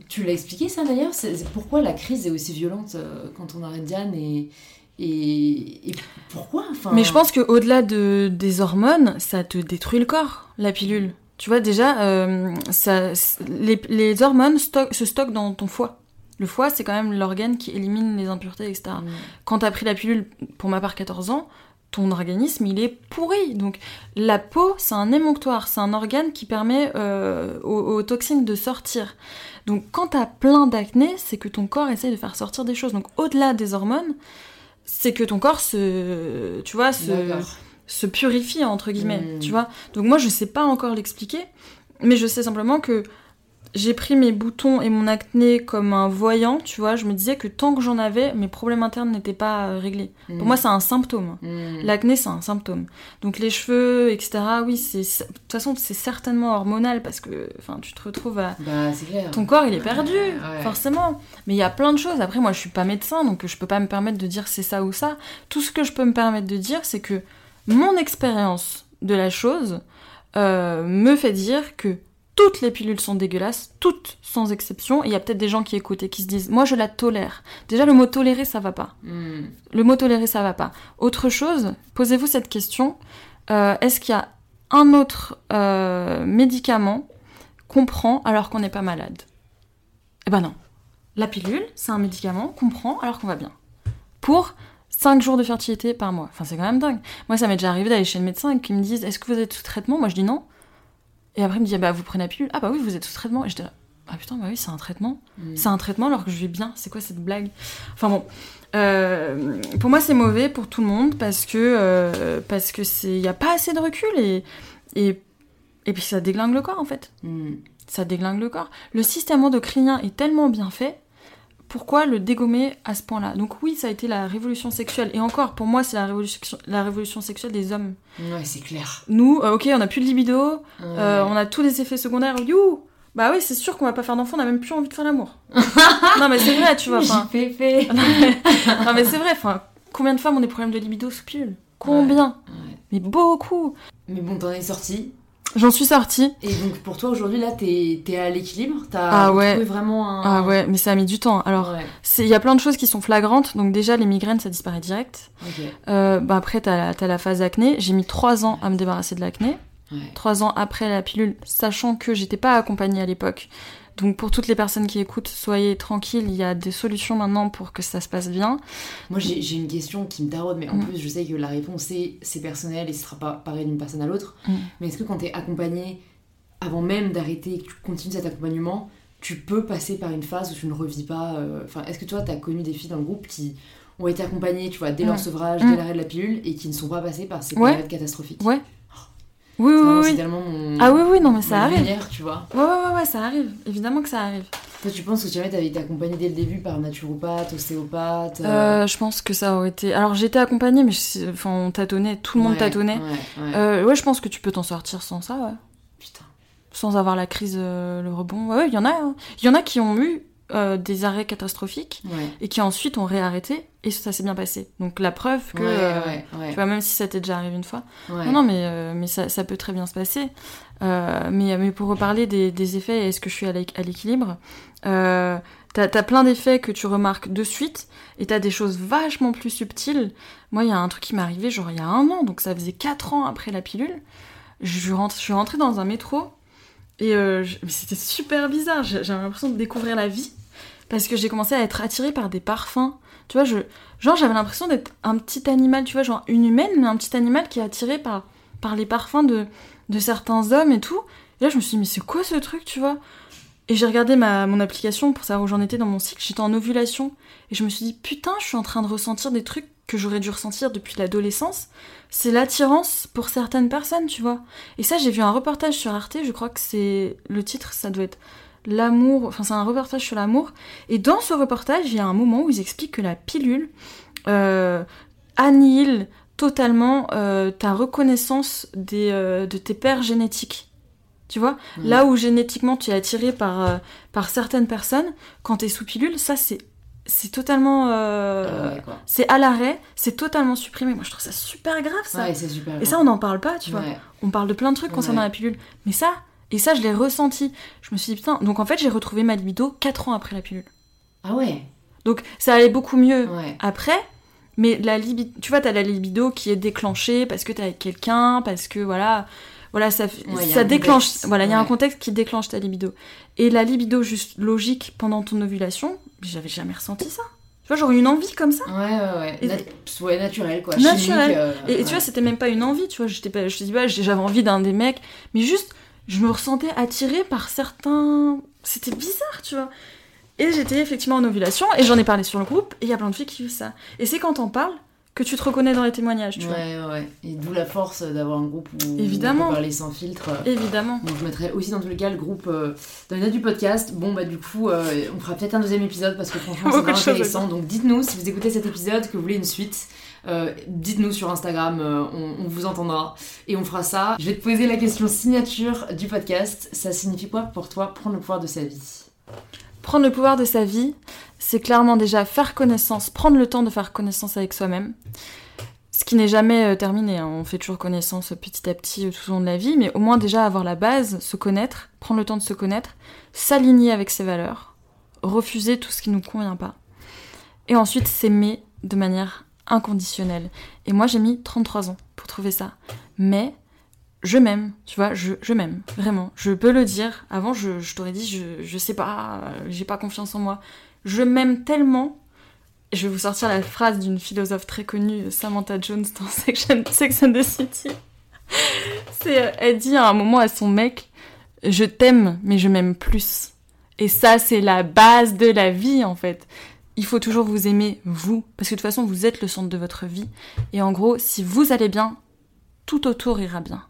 Tu l'as expliqué, ça, d'ailleurs? Pourquoi la crise est aussi violente euh, quand on arrête Diane et, et, pourquoi enfin... Mais je pense qu'au-delà de, des hormones, ça te détruit le corps, la pilule. Tu vois, déjà, euh, ça, les, les hormones se stockent dans ton foie. Le foie, c'est quand même l'organe qui élimine les impuretés, etc. Quand mm. Quand t'as pris la pilule, pour ma part 14 ans, ton organisme, il est pourri. Donc la peau, c'est un émonctoire, c'est un organe qui permet euh, aux, toxines de sortir. Donc quand t'as plein d'acné, c'est que ton corps essaye de faire sortir des choses. Donc au-delà des hormones, c'est que ton corps se, tu vois, se, purifie entre guillemets, hmm. tu vois. Donc moi je sais pas encore l'expliquer, mais je sais simplement que j'ai pris mes boutons et mon acné comme un voyant, tu vois. Je me disais que tant que j'en avais, mes problèmes internes n'étaient pas euh, réglés. Pour mm. moi, c'est un symptôme. Mm. L'acné, c'est un symptôme. Donc les cheveux, etc. Oui, c'est de toute façon, c'est certainement hormonal parce que, enfin, tu te retrouves à. Bah, clair. Ton corps, il est perdu, forcément. Mais il y a plein de choses. Après, moi, je suis pas médecin, donc je peux pas me permettre de dire c'est ça ou ça. Tout ce que je peux me permettre de dire, c'est que mon expérience de la chose euh, me fait dire que toutes les pilules sont dégueulasses, toutes sans exception. Et il y a peut-être des gens qui écoutent et qui se disent Moi, je la tolère. Déjà, le mot tolérer, ça va pas. Hmm. Le mot tolérer, ça va pas. Autre chose, posez-vous cette question euh, est-ce qu'il y a un autre euh, médicament qu'on prend alors qu'on n'est pas malade? Eh ben non. La pilule, c'est un médicament qu'on prend alors qu'on va bien. Pour 5 jours de fertilité par mois. Enfin, c'est quand même dingue. Moi, ça m'est déjà arrivé d'aller chez le médecin et qu'ils me disent Est-ce que vous êtes sous traitement? Moi, je dis non. Et après, il me dit, bah, vous prenez la pilule. Ah, bah oui, vous êtes sous traitement. Et j'étais là, ah putain, bah oui, c'est un traitement. Mm. C'est un traitement alors que je vais bien. C'est quoi cette blague? Enfin bon. Euh, pour moi, c'est mauvais pour tout le monde parce que euh, parce que c'est y a pas assez de recul et et et puis ça déglingue le corps en fait. Mm. Ça déglingue le corps. Le système endocrinien est tellement bien fait pourquoi le dégommer à ce point-là Donc oui, ça a été la révolution sexuelle. Et encore, pour moi, c'est la révolution, la révolution sexuelle des hommes. Ouais, c'est clair. Nous, euh, ok, on a plus de libido, euh, on a tous les effets secondaires. You Bah oui, c'est sûr qu'on va pas faire d'enfant, on a même plus envie de faire l'amour. non mais c'est vrai, tu vois. Enfin... fait. non mais c'est vrai, enfin, combien de femmes ont des problèmes de libido sous pilule? Combien? Mais beaucoup Mais bon, t'en es sorti. J'en suis sortie. Et donc pour toi aujourd'hui là t'es es à l'équilibre? T'as ah ouais. vraiment un... Ah ouais, mais ça a mis du temps. Alors il y a plein de choses qui sont flagrantes. Donc déjà les migraines ça disparaît direct. Euh, bah après t'as as la phase acné. J'ai mis trois ans à me débarrasser de l'acné. Trois ans après la pilule, sachant que j'étais pas accompagnée à l'époque. Donc pour toutes les personnes qui écoutent, soyez tranquilles, il y a des solutions maintenant pour que ça se passe bien. Moi j'ai une question qui me taraude, mais en mm. plus je sais que la réponse c'est personnel et ce sera pas pareil d'une personne à l'autre. Mm. Mais est-ce que quand tu es accompagné, avant même d'arrêter et que tu continues cet accompagnement, tu peux passer par une phase où tu ne revis pas euh, Enfin, est-ce que toi tu as connu des filles dans le groupe qui ont été accompagnées, tu vois, dès leur mm. sevrage, dès l'arrêt de la pilule et qui ne sont pas passées par ces périodes catastrophiques? Ouais, oui, oui, oui. Tellement mon... Ah oui, oui, non, mais ça arrive. tu vois. Ouais, ouais, ouais, ça arrive. Évidemment que ça arrive. Toi, tu penses que jamais t'avais été accompagnée dès le début par naturopathe, ostéopathe euh, Euh, je pense que ça aurait été. Alors j'étais accompagnée, mais je- enfin, on tâtonnait, tout le monde tâtonnait. Ouais, ouais. Euh, ouais, je pense que tu peux t'en sortir sans ça, ouais. Putain. Sans avoir la crise, euh, le rebond. Ouais, ouais, il y en a. hein. Il y en a qui ont eu euh, des arrêts catastrophiques Ouais. et qui ensuite ont réarrêté et ça s'est bien passé. Donc la preuve que. ouais, euh, ouais. Tu vois, même si ça t'est déjà arrivé une fois. Non, non, mais, euh, mais ça, ça peut très bien se passer. Mais, mais pour reparler des, des effets, est-ce que je suis à l'équ- à l'équilibre T'as as plein d'effets que tu remarques de suite, et t'as des choses vachement plus subtiles. Moi, il y a un truc qui m'est arrivé, genre il y a un an, donc ça faisait 4 ans après la pilule. Je, rentre, je suis rentrée dans un métro, et euh, c'était super bizarre. J'avais l'impression de découvrir la vie, parce que j'ai commencé à être attirée par des parfums. Tu vois, je, genre j'avais l'impression d'être un petit animal, tu vois, genre une humaine, mais un petit animal qui est attiré par, par les parfums de, de certains hommes et tout. Et là, je me suis dit, mais c'est quoi ce truc, tu vois? Et j'ai regardé ma, mon application pour savoir où j'en étais dans mon cycle. J'étais en ovulation. Et je me suis dit, putain, je suis en train de ressentir des trucs que j'aurais dû ressentir depuis l'adolescence. C'est l'attirance pour certaines personnes, tu vois. Et ça, j'ai vu un reportage sur Arte. Je crois que c'est. Le titre, ça doit être L'amour. Enfin, c'est un reportage sur l'amour. Et dans ce reportage, il y a un moment où ils expliquent que la pilule euh, annihile totalement euh, ta reconnaissance des, euh, de tes pères génétiques. Tu vois? Là où génétiquement tu es attiré par, euh, par certaines personnes, quand tu es sous pilule, ça c'est, c'est totalement. euh, Ah ouais. C'est à l'arrêt, c'est totalement supprimé. Moi je trouve ça super grave ça. Ouais, super. Et ça on n'en parle pas, tu vois. On parle de plein de trucs concernant la pilule. Mais ça, et ça je l'ai ressenti. Je me suis dit putain, donc en fait j'ai retrouvé ma libido 4 ans après la pilule. Ah ouais. Donc ça allait beaucoup mieux après. Mais la libido, tu vois, t'as la libido qui est déclenchée parce que t'es avec quelqu'un, parce que voilà, voilà, ça, Ouais, déclenche, contexte. voilà, il y a un contexte qui déclenche ta libido. Et la libido juste logique pendant ton ovulation, j'avais jamais ressenti ça. Tu vois, j'aurais une envie comme ça. Ouais, ouais, ouais. Et- ouais, naturel, quoi. Naturel. Euh, Et, tu vois, c'était même pas une envie, tu vois, j'étais pas, je te dis pas, j'avais envie d'un des mecs, mais juste, je me ressentais attirée par certains. C'était bizarre, tu vois. Et j'étais effectivement en ovulation, et j'en ai parlé sur le groupe, et il y a plein de filles qui vivent ça. Et c'est quand t'en parles que tu te reconnais dans les témoignages, tu vois. Ouais, ouais, ouais. Et d'où la force d'avoir un groupe où Évidemment. on peut parler sans filtre. Évidemment. Donc je mettrai aussi dans tous les cas le groupe euh, dans les notes du podcast. Bon bah du coup euh, on fera peut-être un deuxième épisode parce que franchement c'est intéressant. Donc dites-nous si vous écoutez cet épisode que vous voulez une suite. Euh, dites-nous sur Instagram, on, on vous entendra et on fera ça. Je vais te poser la question signature du podcast. Ça signifie quoi pour toi prendre le pouvoir de sa vie? Prendre le pouvoir de sa vie, c'est clairement déjà faire connaissance, prendre le temps de faire connaissance avec soi-même. Ce qui n'est jamais euh, terminé, hein. on fait toujours connaissance petit à petit euh, tout au long de la vie, mais au moins déjà avoir la base, se connaître, prendre le temps de se connaître, s'aligner avec ses valeurs, refuser tout ce qui nous convient pas. Et ensuite s'aimer de manière inconditionnelle. Et moi j'ai mis 33 ans pour trouver ça. Mais je m'aime, tu vois, je, je m'aime, vraiment. Je peux le dire. Avant, je, je t'aurais dit, je, je sais pas, euh, j'ai pas confiance en moi. Je m'aime tellement. Je vais vous sortir la phrase d'une philosophe très connue, Samantha Jones, dans Sex and the City. C'est, euh, elle dit à un moment à son mec, je t'aime, mais je m'aime plus. Et ça, c'est la base de la vie, en fait. Il faut toujours vous aimer, vous. Parce que de toute façon, vous êtes le centre de votre vie. Et en gros, si vous allez bien, tout autour ira bien.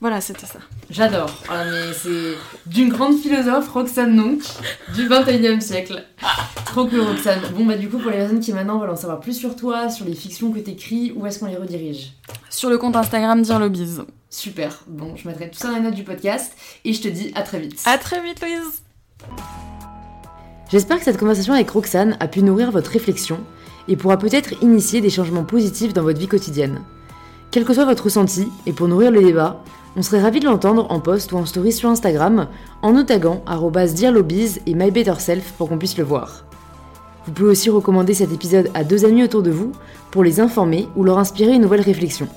Voilà, c'était ça. J'adore. Ah, mais c'est d'une grande philosophe, Roxane Nonc, du 21e siècle. Trop cool, Roxane. Bon, bah, du coup, pour les personnes qui maintenant veulent en savoir plus sur toi, sur les fictions que t'écris, où est-ce qu'on les redirige? Sur le compte Instagram, dire le bise. Super. Bon, je mettrai tout ça dans les notes du podcast et je te dis à très vite. À très vite, Louise. J'espère que cette conversation avec Roxane a pu nourrir votre réflexion et pourra peut-être initier des changements positifs dans votre vie quotidienne. Quel que soit votre ressenti, et pour nourrir le débat, on serait ravis de l'entendre en post ou en story sur Instagram en nous taguant @dirlobiz et mybetterself pour qu'on puisse le voir. Vous pouvez aussi recommander cet épisode à deux amis autour de vous pour les informer ou leur inspirer une nouvelle réflexion.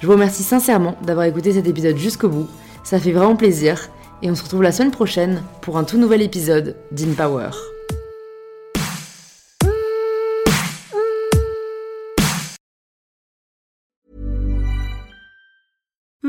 Je vous remercie sincèrement d'avoir écouté cet épisode jusqu'au bout, ça fait vraiment plaisir, et on se retrouve la semaine prochaine pour un tout nouvel épisode d'InPower.